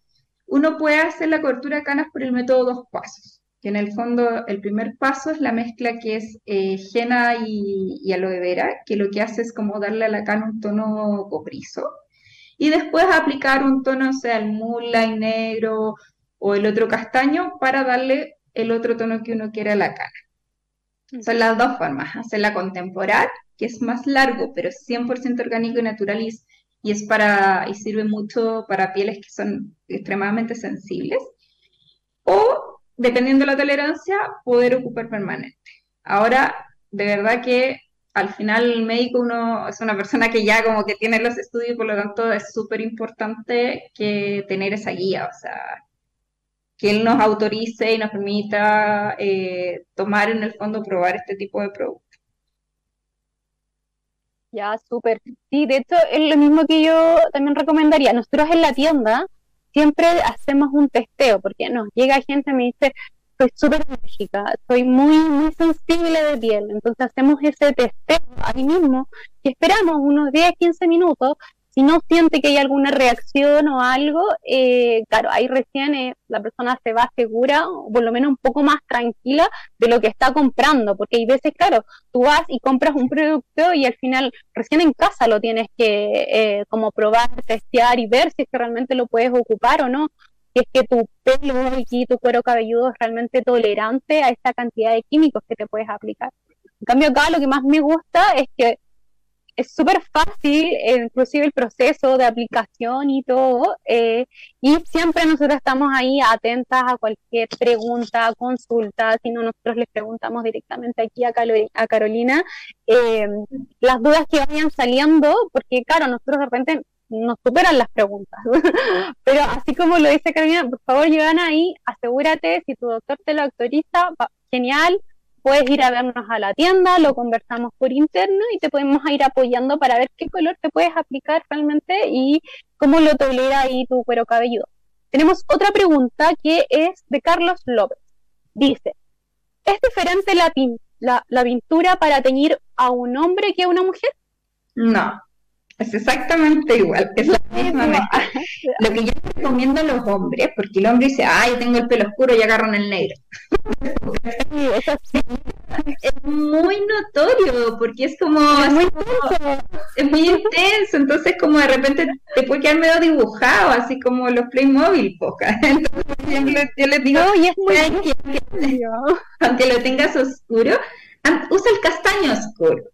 uno puede hacer la cobertura de canas por el método dos pasos, que en el fondo el primer paso es la mezcla que es eh, henna y, aloe vera, que lo que hace es como darle a la cana un tono cobrizo, y después aplicar un tono, sea el moonlight negro o el otro castaño para darle el otro tono que uno quiere a la cara. Son las dos formas, hacerla contemporánea, que es más largo, pero es 100% orgánico y natural y, es para, y sirve mucho para pieles que son extremadamente sensibles, o, dependiendo de la tolerancia, poder ocupar permanente. Ahora, de verdad que al final el médico uno es una persona que ya como que tiene los estudios, por lo tanto es súper importante que tener esa guía, o sea, que Él nos autorice y nos permita eh, tomar en el fondo, probar este tipo de productos. Ya, súper. Sí, de hecho es lo mismo que yo también recomendaría. Nosotros en la tienda siempre hacemos un testeo, porque nos llega gente y me dice, soy súper enérgica, soy muy, muy sensible de piel. Entonces hacemos ese testeo ahí mismo y esperamos unos 10, 15 minutos Si no siente que hay alguna reacción o algo, eh, claro, ahí recién eh, la persona se va segura, o por lo menos un poco más tranquila de lo que está comprando, porque hay veces, claro, tú vas y compras un producto y al final recién en casa lo tienes que eh, como probar, testear y ver si es que realmente lo puedes ocupar o no si es que tu pelo y tu cuero cabelludo es realmente tolerante a esta cantidad de químicos que te puedes aplicar. En cambio acá lo que más me gusta es que es súper fácil, eh, inclusive el proceso de aplicación y todo, eh, y siempre nosotros estamos ahí atentas a cualquier pregunta, consulta, si no nosotros les preguntamos directamente aquí a, a Carolina eh, las dudas que vayan saliendo, porque claro, nosotros de repente nos superan las preguntas. Pero así como lo dice Carolina, por favor, Giovanna, ahí asegúrate, si tu doctor te lo autoriza, genial, puedes ir a vernos a la tienda, lo conversamos por interno y te podemos ir apoyando para ver qué color te puedes aplicar realmente y cómo lo tolera ahí tu cuero cabelludo. Tenemos otra pregunta que es de Carlos López. Dice, ¿es diferente la, la, la pintura para teñir a un hombre que a una mujer? No, es exactamente igual, es la misma Lo que yo recomiendo a los hombres, porque el hombre dice, ay, tengo el pelo oscuro y agarran el negro. es muy notorio, porque es como... Es muy, es muy intenso, entonces como de repente te puede quedar medio dibujado, así como los Playmobil, poca. Entonces yo les digo, y es muy aunque lo tengas oscuro, usa el castaño oscuro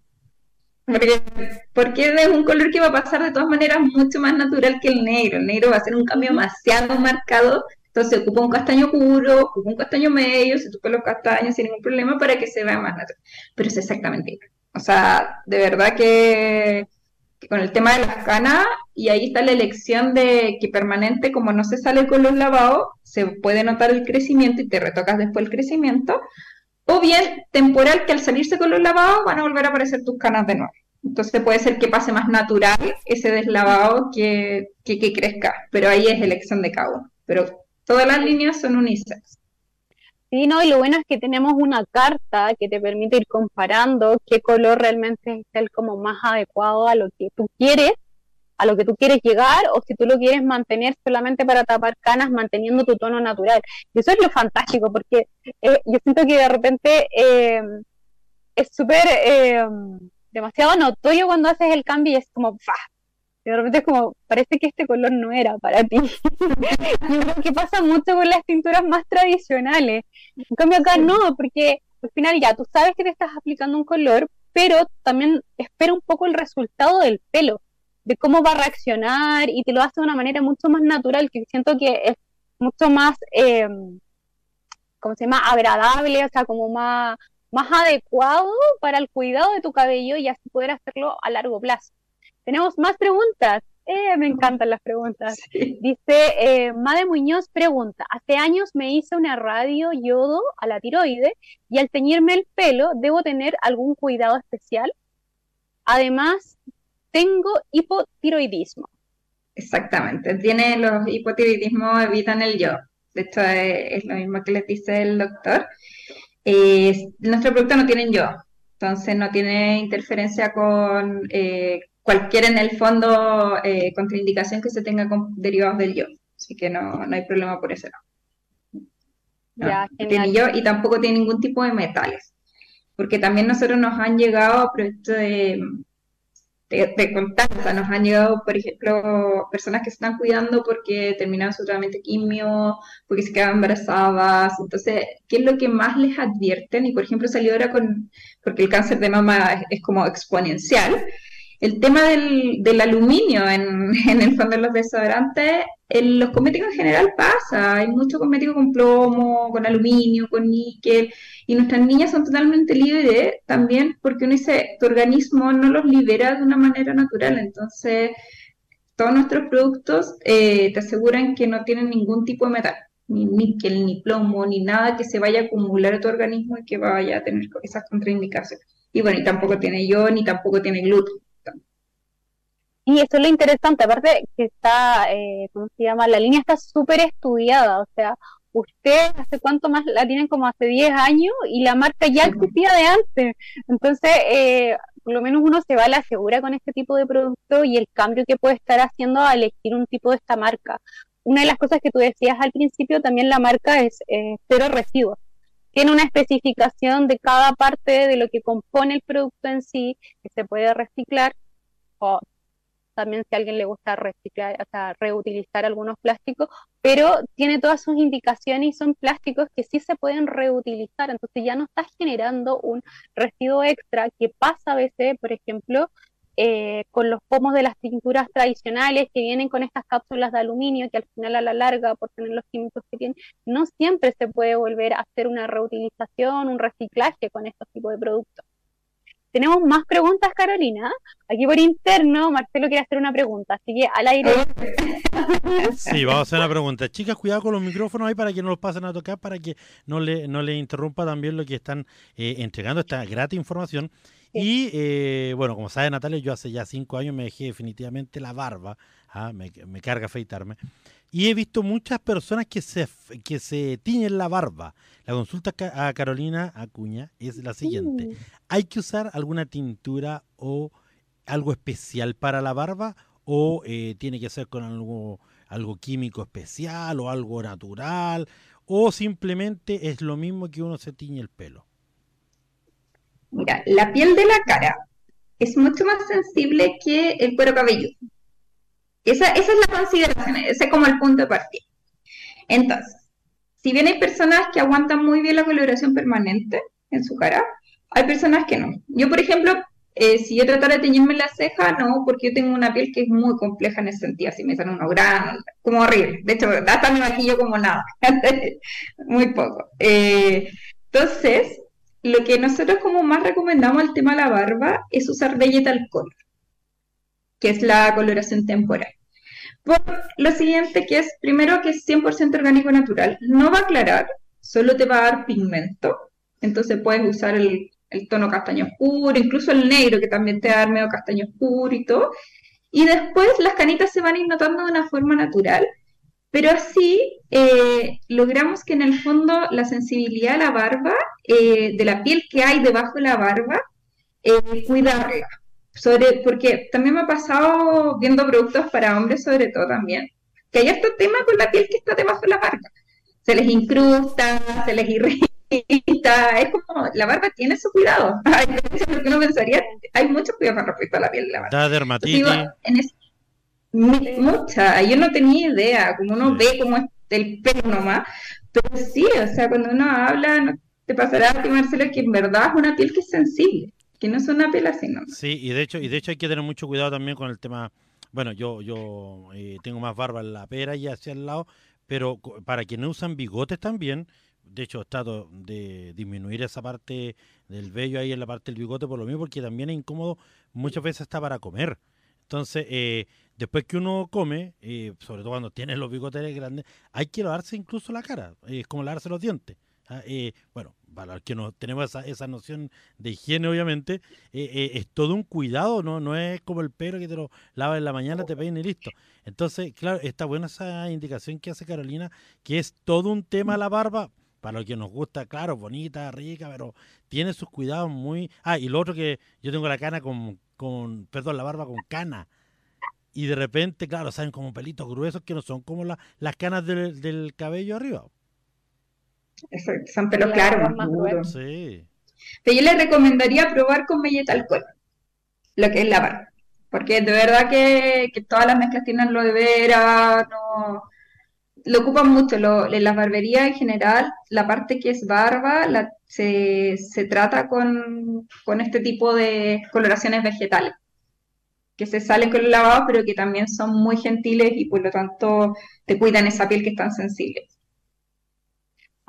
porque, es un color que va a pasar de todas maneras mucho más natural que el negro. El negro va a ser un cambio demasiado marcado. Entonces ocupa un castaño puro, ocupa un castaño medio, se toca los castaños sin ningún problema para que se vea más natural. Pero es exactamente igual. O sea, de verdad que, con el tema de las canas, y ahí está la elección de que permanente, como no se sale con los lavados, se puede notar el crecimiento y te retocas después el crecimiento o bien temporal que al salirse con los lavados van a volver a aparecer tus canas de nuevo. Entonces puede ser que pase más natural ese deslavado que, que, crezca, pero ahí es elección de uno. Pero todas las líneas son unisex. Sí, no, y lo bueno es que tenemos una carta que te permite ir comparando qué color realmente es el como más adecuado a lo que tú quieres a lo que tú quieres llegar o si tú lo quieres mantener solamente para tapar canas manteniendo tu tono natural. Y eso es lo fantástico porque eh, yo siento que de repente eh, es súper eh, demasiado notorio cuando haces el cambio y es como ¡fa! de repente es como, parece que este color no era para ti. creo que pasa mucho con las tinturas más tradicionales. En cambio acá no, porque al final ya tú sabes que te estás aplicando un color, pero también espera un poco el resultado del pelo de cómo va a reaccionar y te lo hace de una manera mucho más natural, que siento que es mucho más, eh, ¿cómo se llama?, agradable, o sea, como más, más adecuado para el cuidado de tu cabello y así poder hacerlo a largo plazo. Tenemos más preguntas. Eh, me encantan las preguntas. Dice, eh, Made Muñoz pregunta, hace años me hice una radio yodo a la tiroide y al teñirme el pelo, ¿debo tener algún cuidado especial? Además, tengo hipotiroidismo. Exactamente, tiene los hipotiroidismos evitan el yo. De hecho, es, lo mismo que les dice el doctor. nuestro producto no tiene yo, entonces no tiene interferencia con eh, cualquier en el fondo eh, contraindicación que se tenga con derivados del yo. Así que no, no hay problema por eso. No. tiene yo y tampoco tiene ningún tipo de metales. Porque también nosotros nos han llegado proyectos de de, de Nos han llegado, por ejemplo, personas que se están cuidando porque terminaron su tratamiento quimio, porque se quedan embarazadas. Entonces, ¿qué es lo que más les advierten? Y, por ejemplo, salió ahora con, porque el cáncer de mama es como exponencial. El tema del, del aluminio en, en, el fondo de los desodorantes, en los cosméticos en general pasa. Hay mucho cosmético con plomo, con aluminio, con níquel. Y nuestras niñas son totalmente libres también porque uno dice, tu organismo no los libera de una manera natural. Entonces, todos nuestros productos eh, te aseguran que no tienen ningún tipo de metal, ni níquel, ni plomo, ni nada que se vaya a acumular en tu organismo y que vaya a tener esas contraindicaciones. Y bueno, y tampoco tiene yo, ni tampoco tiene gluten. Y eso es lo interesante, aparte que está, eh, ¿cómo se llama? La línea está súper estudiada, o sea, usted hace cuánto más la tienen como hace 10 años y la marca ya existía de antes. Entonces, eh, por lo menos uno se va a la segura con este tipo de producto y el cambio que puede estar haciendo a elegir un tipo de esta marca. Una de las cosas que tú decías al principio, también la marca es cero residuos. Tiene una especificación de cada parte de lo que compone el producto en sí, que se puede reciclar o también si a alguien le gusta reciclar, o sea, reutilizar algunos plásticos, pero tiene todas sus indicaciones y son plásticos que sí se pueden reutilizar, entonces ya no estás generando un residuo extra que pasa a veces, por ejemplo, eh, con los pomos de las pinturas tradicionales que vienen con estas cápsulas de aluminio que al final a la larga, por tener los químicos que tienen, no siempre se puede volver a hacer una reutilización, un reciclaje con estos tipos de productos. Tenemos más preguntas, Carolina. Aquí por interno, Marcelo quiere hacer una pregunta, así que al aire. Sí, vamos a hacer una pregunta. Chicas, cuidado con los micrófonos ahí para que no los pasen a tocar, para que no le, no le interrumpa también lo que están eh, entregando esta grata información. Y eh, bueno, como sabe Natalia, yo hace ya cinco años me dejé definitivamente la barba, ¿ah? me, me carga afeitarme. Y he visto muchas personas que se, que se tiñen la barba. La consulta a Carolina Acuña es la siguiente. ¿Hay que usar alguna tintura o algo especial para la barba? ¿O eh, tiene que ser con algo, algo químico especial o algo natural? ¿O simplemente es lo mismo que uno se tiñe el pelo? Mira, la piel de la cara es mucho más sensible que el cuero cabelludo. Esa, esa es la consideración, ese es como el punto de partida. Entonces, si bien hay personas que aguantan muy bien la coloración permanente en su cara, hay personas que no. Yo, por ejemplo, eh, si yo tratara de teñirme la ceja, no, porque yo tengo una piel que es muy compleja en ese sentido, así me salen unos granos, como horrible. De hecho, hasta me maquillo como nada, muy poco. Eh, entonces, lo que nosotros como más recomendamos al tema de la barba es usar Vegetal Color, que es la coloración temporal. Por lo siguiente, que es primero que es 100% orgánico natural, no va a aclarar, solo te va a dar pigmento, entonces puedes usar el, tono castaño oscuro, incluso el negro que también te va a medio castaño oscuro y todo, y después las canitas se van a ir notando de una forma natural, pero así eh, logramos que en el fondo la sensibilidad de la barba, eh, de la piel que hay debajo de la barba, eh, cuidarla sobre, porque también me ha pasado viendo productos para hombres sobre todo también, que hay este tema con la piel que está debajo de la barba. Se les incrusta, se les irrita, es como, la barba tiene su cuidado. Hay porque uno pensaría, hay mucho cuidado con respecto a la piel de la barba. Da dermatitis. mucha, yo no tenía idea, como uno ve como es el pelo nomás, pero sí, o sea, cuando uno habla, te pasará a ti, Marcelo, que en verdad es una piel que es sensible que no son una así, ¿no? Sí, y de hecho, y de hecho hay que tener mucho cuidado también con el tema. Bueno, yo, yo eh, tengo más barba en la pera y hacia el lado, pero para quienes usan bigotes también, de hecho trato de disminuir esa parte del vello ahí en la parte del bigote por lo mismo, porque también es incómodo muchas veces hasta para comer. Entonces, eh, después que uno come, eh, sobre todo cuando tiene los bigotes grandes, hay que lavarse incluso la cara, es como lavarse los dientes. ¿Ah? bueno, para los que no tenemos esa, esa noción de higiene, obviamente, eh, eh, es todo un cuidado, ¿no? No es como el pelo que te lo lavas en la mañana, te peina y listo. Entonces, claro, está buena esa indicación que hace Carolina, que es todo un tema la barba, para los que nos gusta, claro, bonita, rica, pero tiene sus cuidados muy... Ah, y lo otro que yo tengo la cana con, con perdón, la barba con cana. Y de repente, claro, salen como pelitos gruesos que no son como las canas del, del cabello arriba son pelos claros, más Sí. Pero yo les recomendaría probar con melleta alcohol, lo que es la barba. Porque de verdad que, todas las mezclas tienen lo de vera, no, lo ocupan mucho. Lo, en las barberías en general, la parte que es barba la, se, se, trata con, con, este tipo de coloraciones vegetales, que se salen con el lavado, pero que también son muy gentiles y por lo tanto te cuidan esa piel que es tan sensible.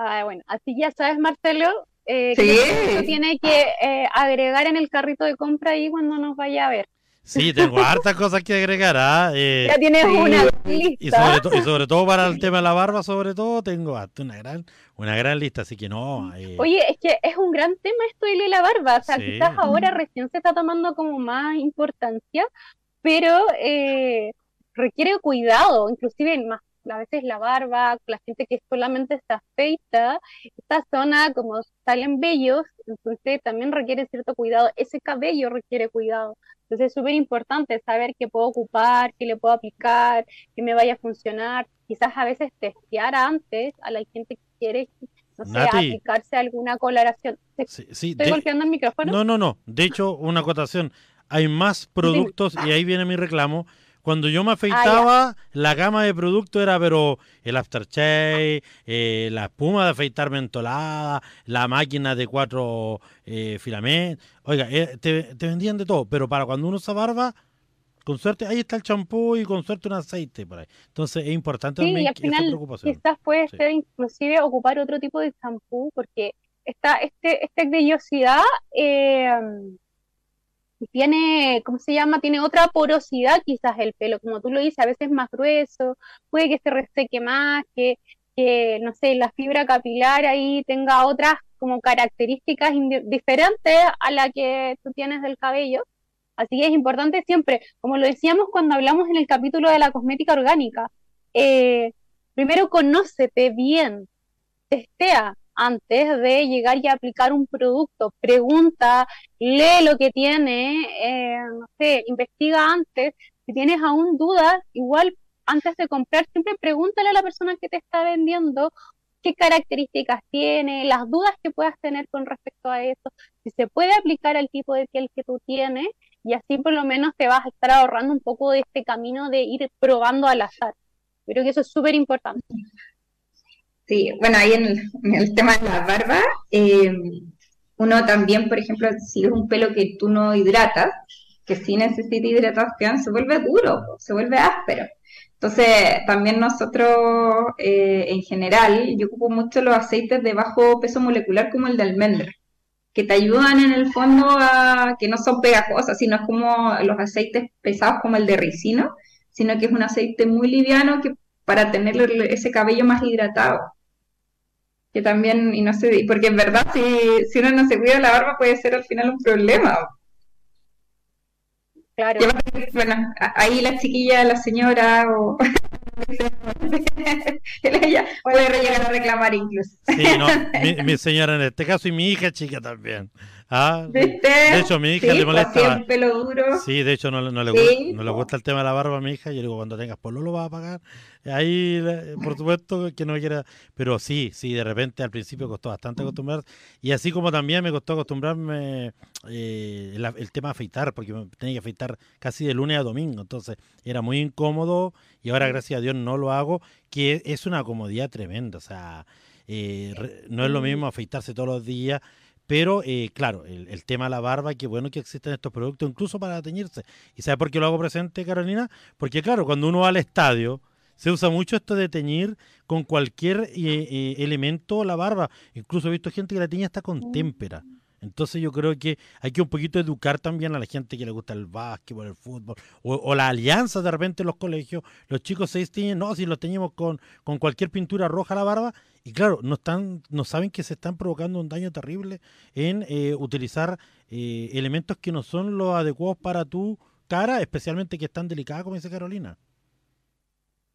Ah, bueno, así ya sabes, Marcelo, eh, que tiene que eh, agregar en el carrito de compra ahí cuando nos vaya a ver. Sí, tengo hartas cosas que agregar. ¿ah? Eh, ya tienes una lista. Y sobre, y sobre, todo para el tema de la barba, sobre todo, tengo una gran, una gran lista, así que no. Eh. Oye, es que es un gran tema esto de la barba. O sea, quizás ahora recién se está tomando como más importancia, pero eh, requiere cuidado, inclusive más a veces la barba, la gente que solamente se afeita, esta zona como salen vellos, entonces también requiere cierto cuidado, ese cabello requiere cuidado. Entonces es súper importante saber qué puedo ocupar, qué le puedo aplicar, qué me vaya a funcionar. Quizás a veces testear antes a la gente que quiere, no sé, aplicarse alguna coloración. ¿Estoy golpeando el micrófono? No, no, no. De hecho, una acotación. Hay más productos, y ahí viene mi reclamo, cuando yo me ah, afeitaba, la gama de productos era, pero el aftershave, eh, la espuma de afeitar mentolada, la máquina de cuatro eh, filamentos. Oiga, eh, te, vendían de todo, pero para cuando uno usa barba, con suerte, ahí está el champú y con suerte un aceite por ahí. Entonces es importante sí, y al final. Quizás puede ser inclusive ocupar otro tipo de champú, porque esta, este, esta vellosidad... Tiene, ¿cómo se llama? Tiene otra porosidad quizás el pelo, como tú lo dices, a veces más grueso, puede que se reseque más, que, que no sé, la fibra capilar ahí tenga otras como características diferentes a la que tú tienes del cabello. Así que es importante siempre, como lo decíamos cuando hablamos en el capítulo de la cosmética orgánica, eh, primero conócete bien, testea, antes de llegar y aplicar un producto. Pregunta, lee lo que tiene, eh, no sé, investiga antes. Si tienes aún dudas, igual antes de comprar, siempre pregúntale a la persona que te está vendiendo qué características tiene, las dudas que puedas tener con respecto a eso, si se puede aplicar al tipo de piel que tú tienes, y así por lo menos te vas a estar ahorrando un poco de este camino de ir probando al azar. Creo que eso es súper importante. Sí, bueno, ahí en el, tema de la barba, eh, uno también, por ejemplo, si es un pelo que tú no hidratas, que sí necesita hidratación, se vuelve duro, se vuelve áspero. Entonces, también nosotros, eh, en general, yo ocupo mucho los aceites de bajo peso molecular como el de almendra, que te ayudan en el fondo a que no son pegajosas, sino es como los aceites pesados como el de ricino, sino que es un aceite muy liviano que para tener ese cabello más hidratado que también, y no sé, porque en verdad si, si uno no se cuida la barba puede ser al final un problema. Claro. Bueno, ahí la chiquilla, la señora o ella puede llegar a reclamar incluso. Sí, no, mi, mi, señora en este caso y mi hija chica también. Ah, De hecho, mi hija le pues, molesta. pelo duro. Sí, de hecho, no, no, le, gusta, no le gusta el tema de la barba a mi hija. Yo digo, cuando tengas polo lo vas a pagar. Ahí, por supuesto, que no quiera. Pero sí, sí, de repente al principio costó bastante acostumbrarse. Y así como también me costó acostumbrarme eh, el, tema de afeitar, porque tenía que afeitar casi de lunes a domingo. Entonces era muy incómodo. Y ahora, gracias a Dios, no lo hago, que es una comodidad tremenda. O sea, eh, no es lo mismo afeitarse todos los días pero eh, claro, el, tema de la barba, qué bueno que existen estos productos, incluso para teñirse. ¿Y sabe por qué lo hago presente, Carolina? Porque claro, cuando uno va al estadio, se usa mucho esto de teñir con cualquier eh, eh, elemento la barba. Incluso he visto gente que la teña hasta con témpera. Entonces yo creo que hay que un poquito educar también a la gente que le gusta el básquetbol, el fútbol, o, la alianza de repente en los colegios. Los chicos se tiñen, no, si los teñimos con, con cualquier pintura roja a la barba, y claro, no, están, no saben que se están provocando un daño terrible en eh, utilizar eh, elementos que no son los adecuados para tu cara, especialmente que es tan delicada como dice Carolina.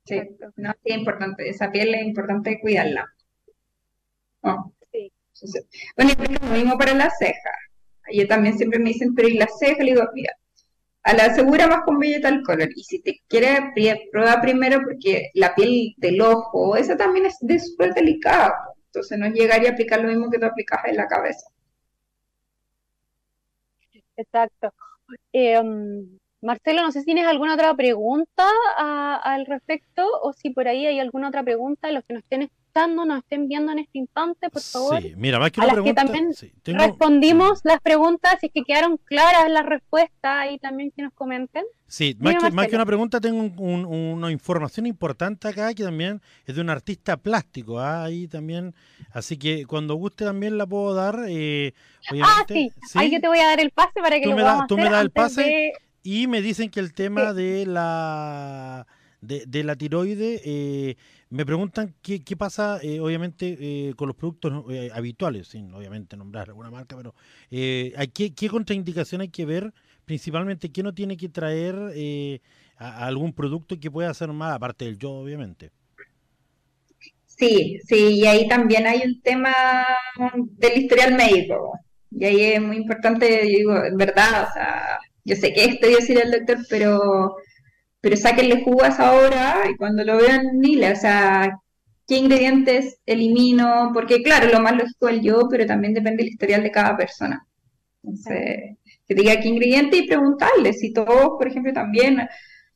Sí, no, importante, esa piel es importante cuidarla. Bueno, y lo mismo para la ceja. Yo también siempre me dicen, pero ¿y la ceja? Le digo, mira, a la segura vas con Vegetal Color. Y si te quieres, prueba primero porque la piel del ojo, esa también es súper delicada. Entonces no llegaría a aplicar lo mismo que tú aplicas en la cabeza. Exacto. Em, Marcelo, no sé si tienes alguna otra pregunta al respecto o si por ahí hay alguna otra pregunta, los que nos estén nos estén viendo en este instante, por favor. Sí, mira, más que una pregunta. Que también respondimos las preguntas, y es que quedaron claras las respuestas, y también que nos comenten. Sí, más que, más que, una pregunta, tengo una información importante acá que también es de un artista plástico, ¿ah? ahí también. Así que cuando guste también la puedo dar. Eh, ah, sí. ahí yo te voy a dar el pase para que tú lo me da, Tú me das el pase y me dicen que el tema de la de, de la tiroide eh, me preguntan qué, qué pasa, eh, obviamente, eh, con los productos eh, habituales, sin obviamente nombrar alguna marca, pero hay qué, qué contraindicación hay que ver, principalmente qué no tiene que traer a, algún producto que pueda hacer más, aparte del yo, obviamente. Sí, sí, y ahí también hay un tema del historial médico. Y ahí es muy importante, digo, verdad, o sea, yo sé que esto iba a decir el doctor, pero, pero sáquenle jugas ahora y cuando lo vean, dile, o sea, qué ingredientes elimino, porque claro, lo más lógico es yo, pero también depende del historial de cada persona. Entonces, que diga qué ingrediente y preguntarle si todos, por ejemplo, también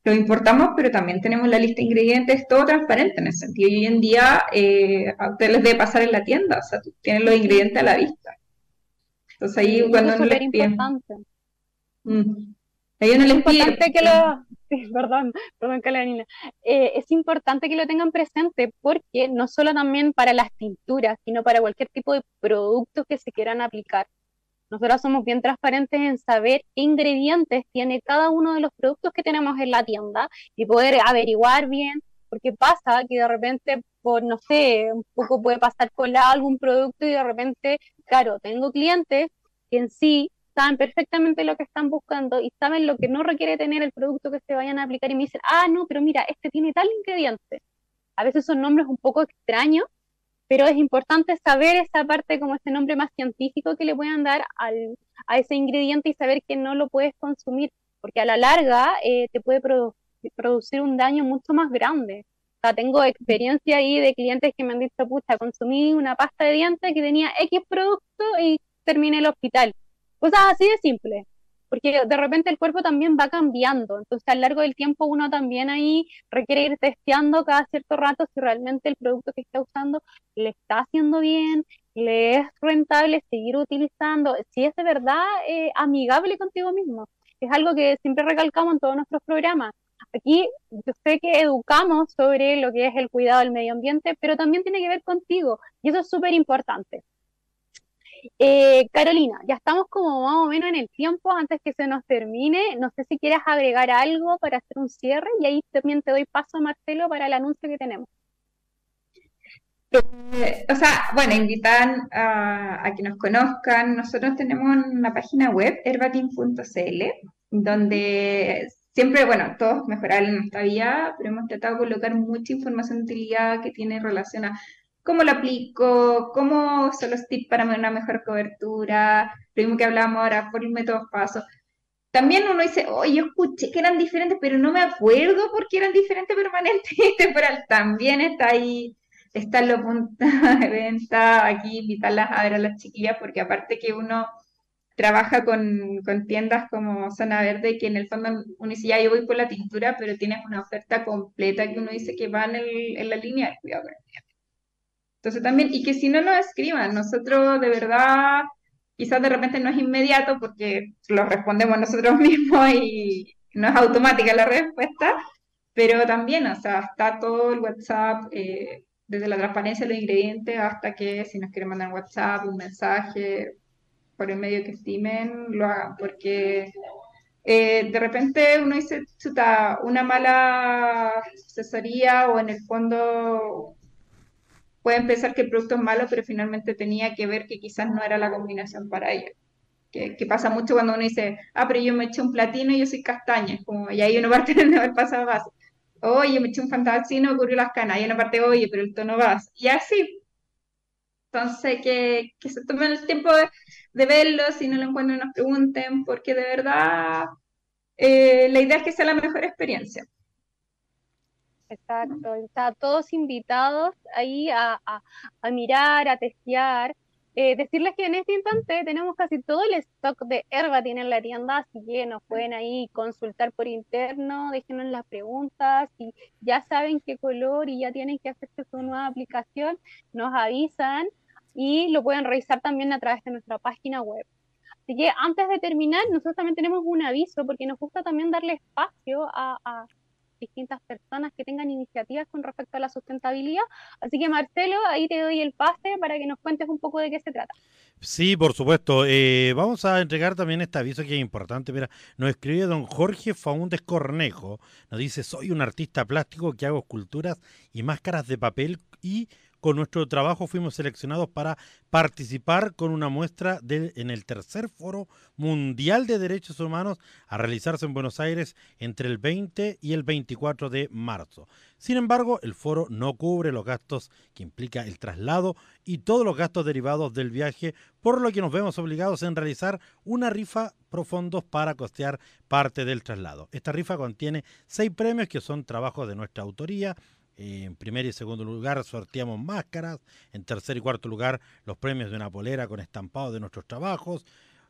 lo importamos, pero también tenemos la lista de ingredientes todo transparente en ese sentido. Y hoy en día eh, a ustedes les debe pasar en la tienda, o sea, tienen los ingredientes a la vista. Entonces ahí cuando es súper importante. Mm. Ahí uno les importante que lo, perdón, perdón, eh, es importante que lo tengan presente porque no solo también para las tinturas, sino para cualquier tipo de productos que se quieran aplicar. Nosotros somos bien transparentes en saber qué ingredientes tiene cada uno de los productos que tenemos en la tienda y poder averiguar bien, porque pasa que de repente, por no sé, un poco puede pasar con algún producto y de repente, claro, tengo clientes que en sí saben perfectamente lo que están buscando y saben lo que no requiere tener el producto que se vayan a aplicar y me dicen, ah, no, pero mira, este tiene tal ingrediente. A veces son nombres un poco extraños pero es importante saber esa parte como ese nombre más científico que le puedan dar al, a ese ingrediente y saber que no lo puedes consumir, porque a la larga eh, te puede producir un daño mucho más grande. O sea, tengo experiencia ahí de clientes que me han dicho, pucha, consumí una pasta de dientes que tenía X producto y terminé el hospital. Cosas así de simple porque de repente el cuerpo también va cambiando, entonces a lo largo del tiempo uno también ahí requiere ir testeando cada cierto rato si realmente el producto que está usando le está haciendo bien, le es rentable seguir utilizando, si es de verdad eh, amigable contigo mismo. Es algo que siempre recalcamos en todos nuestros programas. Aquí yo sé que educamos sobre lo que es el cuidado del medio ambiente, pero también tiene que ver contigo y eso es súper importante. Eh, Carolina, ya estamos como más o menos en el tiempo antes que se nos termine. No sé si quieres agregar algo para hacer un cierre y ahí también te doy paso a Marcelo para el anuncio que tenemos. Eh, o sea, bueno, invitan a, que nos conozcan. Nosotros tenemos una página web, herbatin.cl, donde siempre, bueno, todos mejorar en nuestra vida, pero hemos tratado de colocar mucha información de utilidad que tiene relación a cómo lo aplico, cómo son los tips para una mejor cobertura, lo mismo que hablábamos ahora por el método paso. También uno dice, oye, yo escuché que eran diferentes, pero no me acuerdo por qué eran diferentes permanentes y temporal. También está ahí, están los puntos de venta, aquí invitarlas a ver a las chiquillas, porque aparte que uno trabaja con, tiendas como Zona Verde, que en el fondo uno dice, ya yo voy por la tintura, pero tienes una oferta completa que uno dice que va en, en la línea de cuidado entonces también, y que si no nos escriban, nosotros de verdad, quizás de repente no es inmediato porque lo respondemos nosotros mismos y no es automática la respuesta, pero también, o sea, está todo el WhatsApp, eh, desde la transparencia de los ingredientes hasta que si nos quieren mandar WhatsApp, un mensaje, por el medio que estimen, lo hagan, porque eh, de repente uno dice, chuta, una mala asesoría o en el fondo pueden pensar que el producto es malo, pero finalmente tenía que ver que quizás no era la combinación para ella. Que, pasa mucho cuando uno dice, ah, pero yo me eché un platino y yo soy castaña, como, y ahí uno parte de haber pasado base. Oye, me eché un fantasino, ocurrió las canas, y una parte, oye, pero el tono va. Y así. Entonces, que, que se tomen el tiempo de, verlo, si no lo encuentran, nos pregunten, porque de verdad eh, la idea es que sea la mejor experiencia. Exacto, está todos invitados ahí a, mirar, a testear. Eh, decirles que en este instante tenemos casi todo el stock de Herbatin en la tienda, así que nos pueden ahí consultar por interno, déjenos las preguntas, si ya saben qué color y ya tienen que hacerse su nueva aplicación, nos avisan y lo pueden revisar también a través de nuestra página web. Así que antes de terminar, nosotros también tenemos un aviso porque nos gusta también darle espacio a distintas personas que tengan iniciativas con respecto a la sustentabilidad. Así que Marcelo, ahí te doy el pase para que nos cuentes un poco de qué se trata. Sí, por supuesto. Eh, vamos a entregar también este aviso que es importante. Mira, nos escribe don Jorge Faúndez Cornejo. Nos dice, soy un artista plástico que hago esculturas y máscaras de papel y con nuestro trabajo fuimos seleccionados para participar con una muestra en el tercer foro mundial de derechos humanos a realizarse en Buenos Aires entre el 20 y el 24 de marzo. Sin embargo, el foro no cubre los gastos que implica el traslado y todos los gastos derivados del viaje, por lo que nos vemos obligados en realizar una rifa profundos para costear parte del traslado. Esta rifa contiene seis premios que son trabajos de nuestra autoría, en primer y segundo lugar sorteamos máscaras. En tercer y cuarto lugar los premios de una polera con estampado de nuestros trabajos,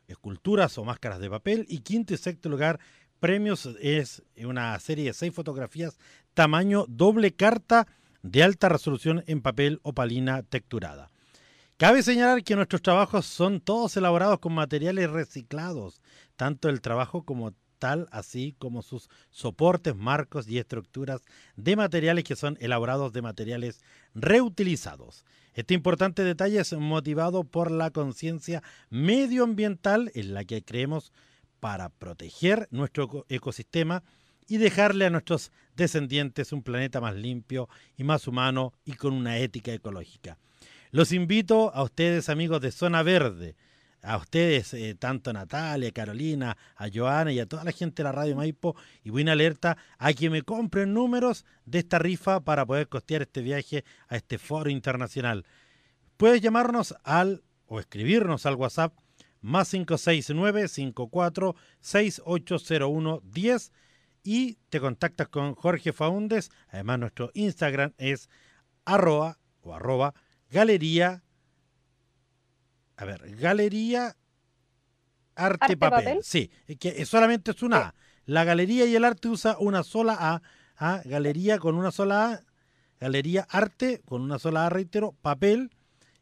esculturas o máscaras de papel. Y quinto y sexto lugar premios es una serie de seis fotografías tamaño doble carta de alta resolución en papel opalina texturada. Cabe señalar que nuestros trabajos son todos elaborados con materiales reciclados, tanto el trabajo como tal así como sus soportes, marcos y estructuras de materiales que son elaborados de materiales reutilizados. Este importante detalle es motivado por la conciencia medioambiental en la que creemos para proteger nuestro ecosistema y dejarle a nuestros descendientes un planeta más limpio y más humano y con una ética ecológica. Los invito a ustedes amigos de Zona Verde, a ustedes, eh, tanto a Natalia, Carolina, a Joana y a toda la gente de la Radio Maipo y Buena Alerta, a que me compren números de esta rifa para poder costear este viaje a este foro internacional. Puedes llamarnos al o escribirnos al WhatsApp más 569 54 6801 10 y te contactas con Jorge Faundes. Además, nuestro Instagram es arroba o arroba galería a ver, Galería Arte, papel. Sí, que solamente es una A. La galería y el arte usa una sola A. ¿ah? Galería con una sola A. Galería Arte con una sola A, reitero, papel.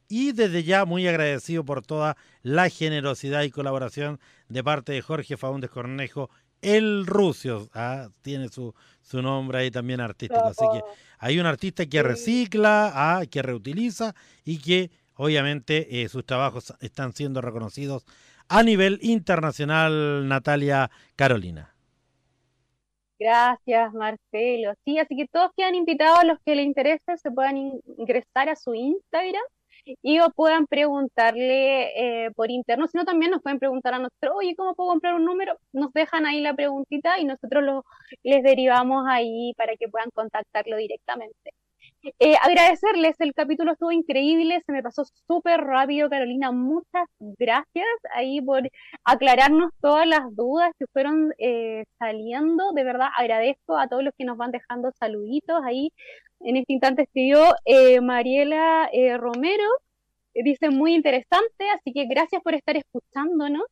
Y desde ya muy agradecido por toda la generosidad y colaboración de parte de Jorge Faúndez Cornejo, el Rucio. ¿ah? Tiene su, su nombre ahí también artístico. Así que hay un artista que recicla, ¿ah? que reutiliza y que obviamente eh, sus trabajos están siendo reconocidos a nivel internacional, Natalia Carolina. Gracias, Marcelo. Sí, así que todos quedan invitados, los que les interese, se puedan ingresar a su Instagram y o puedan preguntarle eh, por interno, sino también nos pueden preguntar a nosotros, oye, ¿cómo puedo comprar un número? Nos dejan ahí la preguntita y nosotros lo, les derivamos ahí para que puedan contactarlo directamente. Eh, agradecerles, el capítulo estuvo increíble, se me pasó súper rápido, Carolina, muchas gracias ahí por aclararnos todas las dudas que fueron eh, saliendo, de verdad agradezco a todos los que nos van dejando saluditos ahí, en este instante escribió eh, Mariela Romero, dice muy interesante, así que gracias por estar escuchándonos.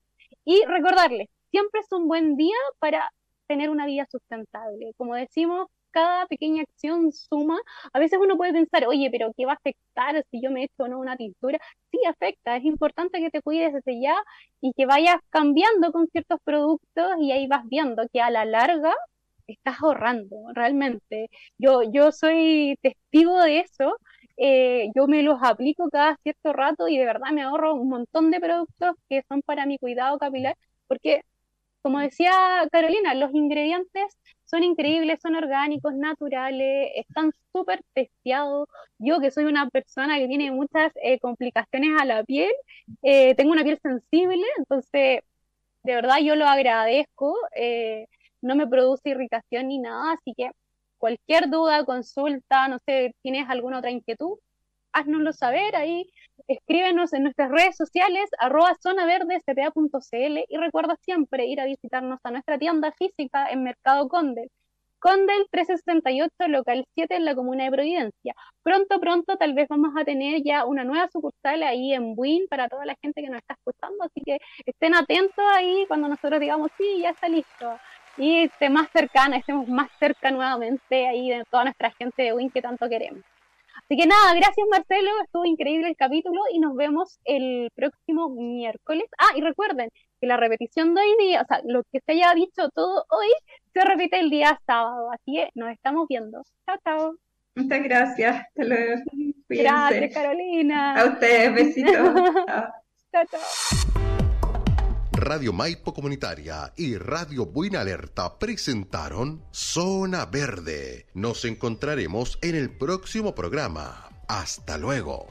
Y recordarles, siempre es un buen día para tener una vida sustentable, como decimos, cada pequeña acción suma. A veces uno puede pensar, oye, pero ¿qué va a afectar si yo me echo no una tintura? Sí, afecta. Es importante que te cuides desde ya y que vayas cambiando con ciertos productos y ahí vas viendo que a la larga estás ahorrando, realmente. Yo, yo soy testigo de eso. Eh, yo me los aplico cada cierto rato y de verdad me ahorro un montón de productos que son para mi cuidado capilar, porque como decía Carolina, los ingredientes son increíbles, son orgánicos, naturales, están súper testeados. Yo que soy una persona que tiene muchas eh, complicaciones a la piel, eh, tengo una piel sensible, entonces de verdad yo lo agradezco, eh, no me produce irritación ni nada, así que cualquier duda, consulta, no sé, tienes alguna otra inquietud, haznoslo saber ahí, escríbenos en nuestras redes sociales, arroba zonaverdespa.cl y recuerda siempre ir a visitarnos a nuestra tienda física en Mercado Condel. Condel 368, local 7 en la comuna de Providencia. Pronto, pronto, tal vez vamos a tener ya una nueva sucursal ahí en Buin para toda la gente que nos está escuchando, así que estén atentos ahí cuando nosotros digamos, sí, ya está listo. Y esté más cercana, estemos más cerca nuevamente ahí de toda nuestra gente de Win que tanto queremos. Así que nada, gracias Marcelo, estuvo increíble el capítulo y nos vemos el próximo miércoles. Ah, y recuerden que la repetición de hoy día, o sea, lo que se haya dicho todo hoy, se repite el día sábado. Así que nos estamos viendo. Chao, chao. Muchas gracias. Hasta luego. Gracias, Carolina. A ustedes, besitos. chao, chao. Radio Maipo Comunitaria y Radio Buena Alerta presentaron Zona Verde. Nos encontraremos en el próximo programa. Hasta luego.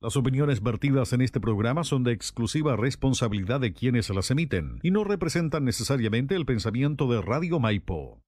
Las opiniones vertidas en este programa son de exclusiva responsabilidad de quienes las emiten y no representan necesariamente el pensamiento de Radio Maipo.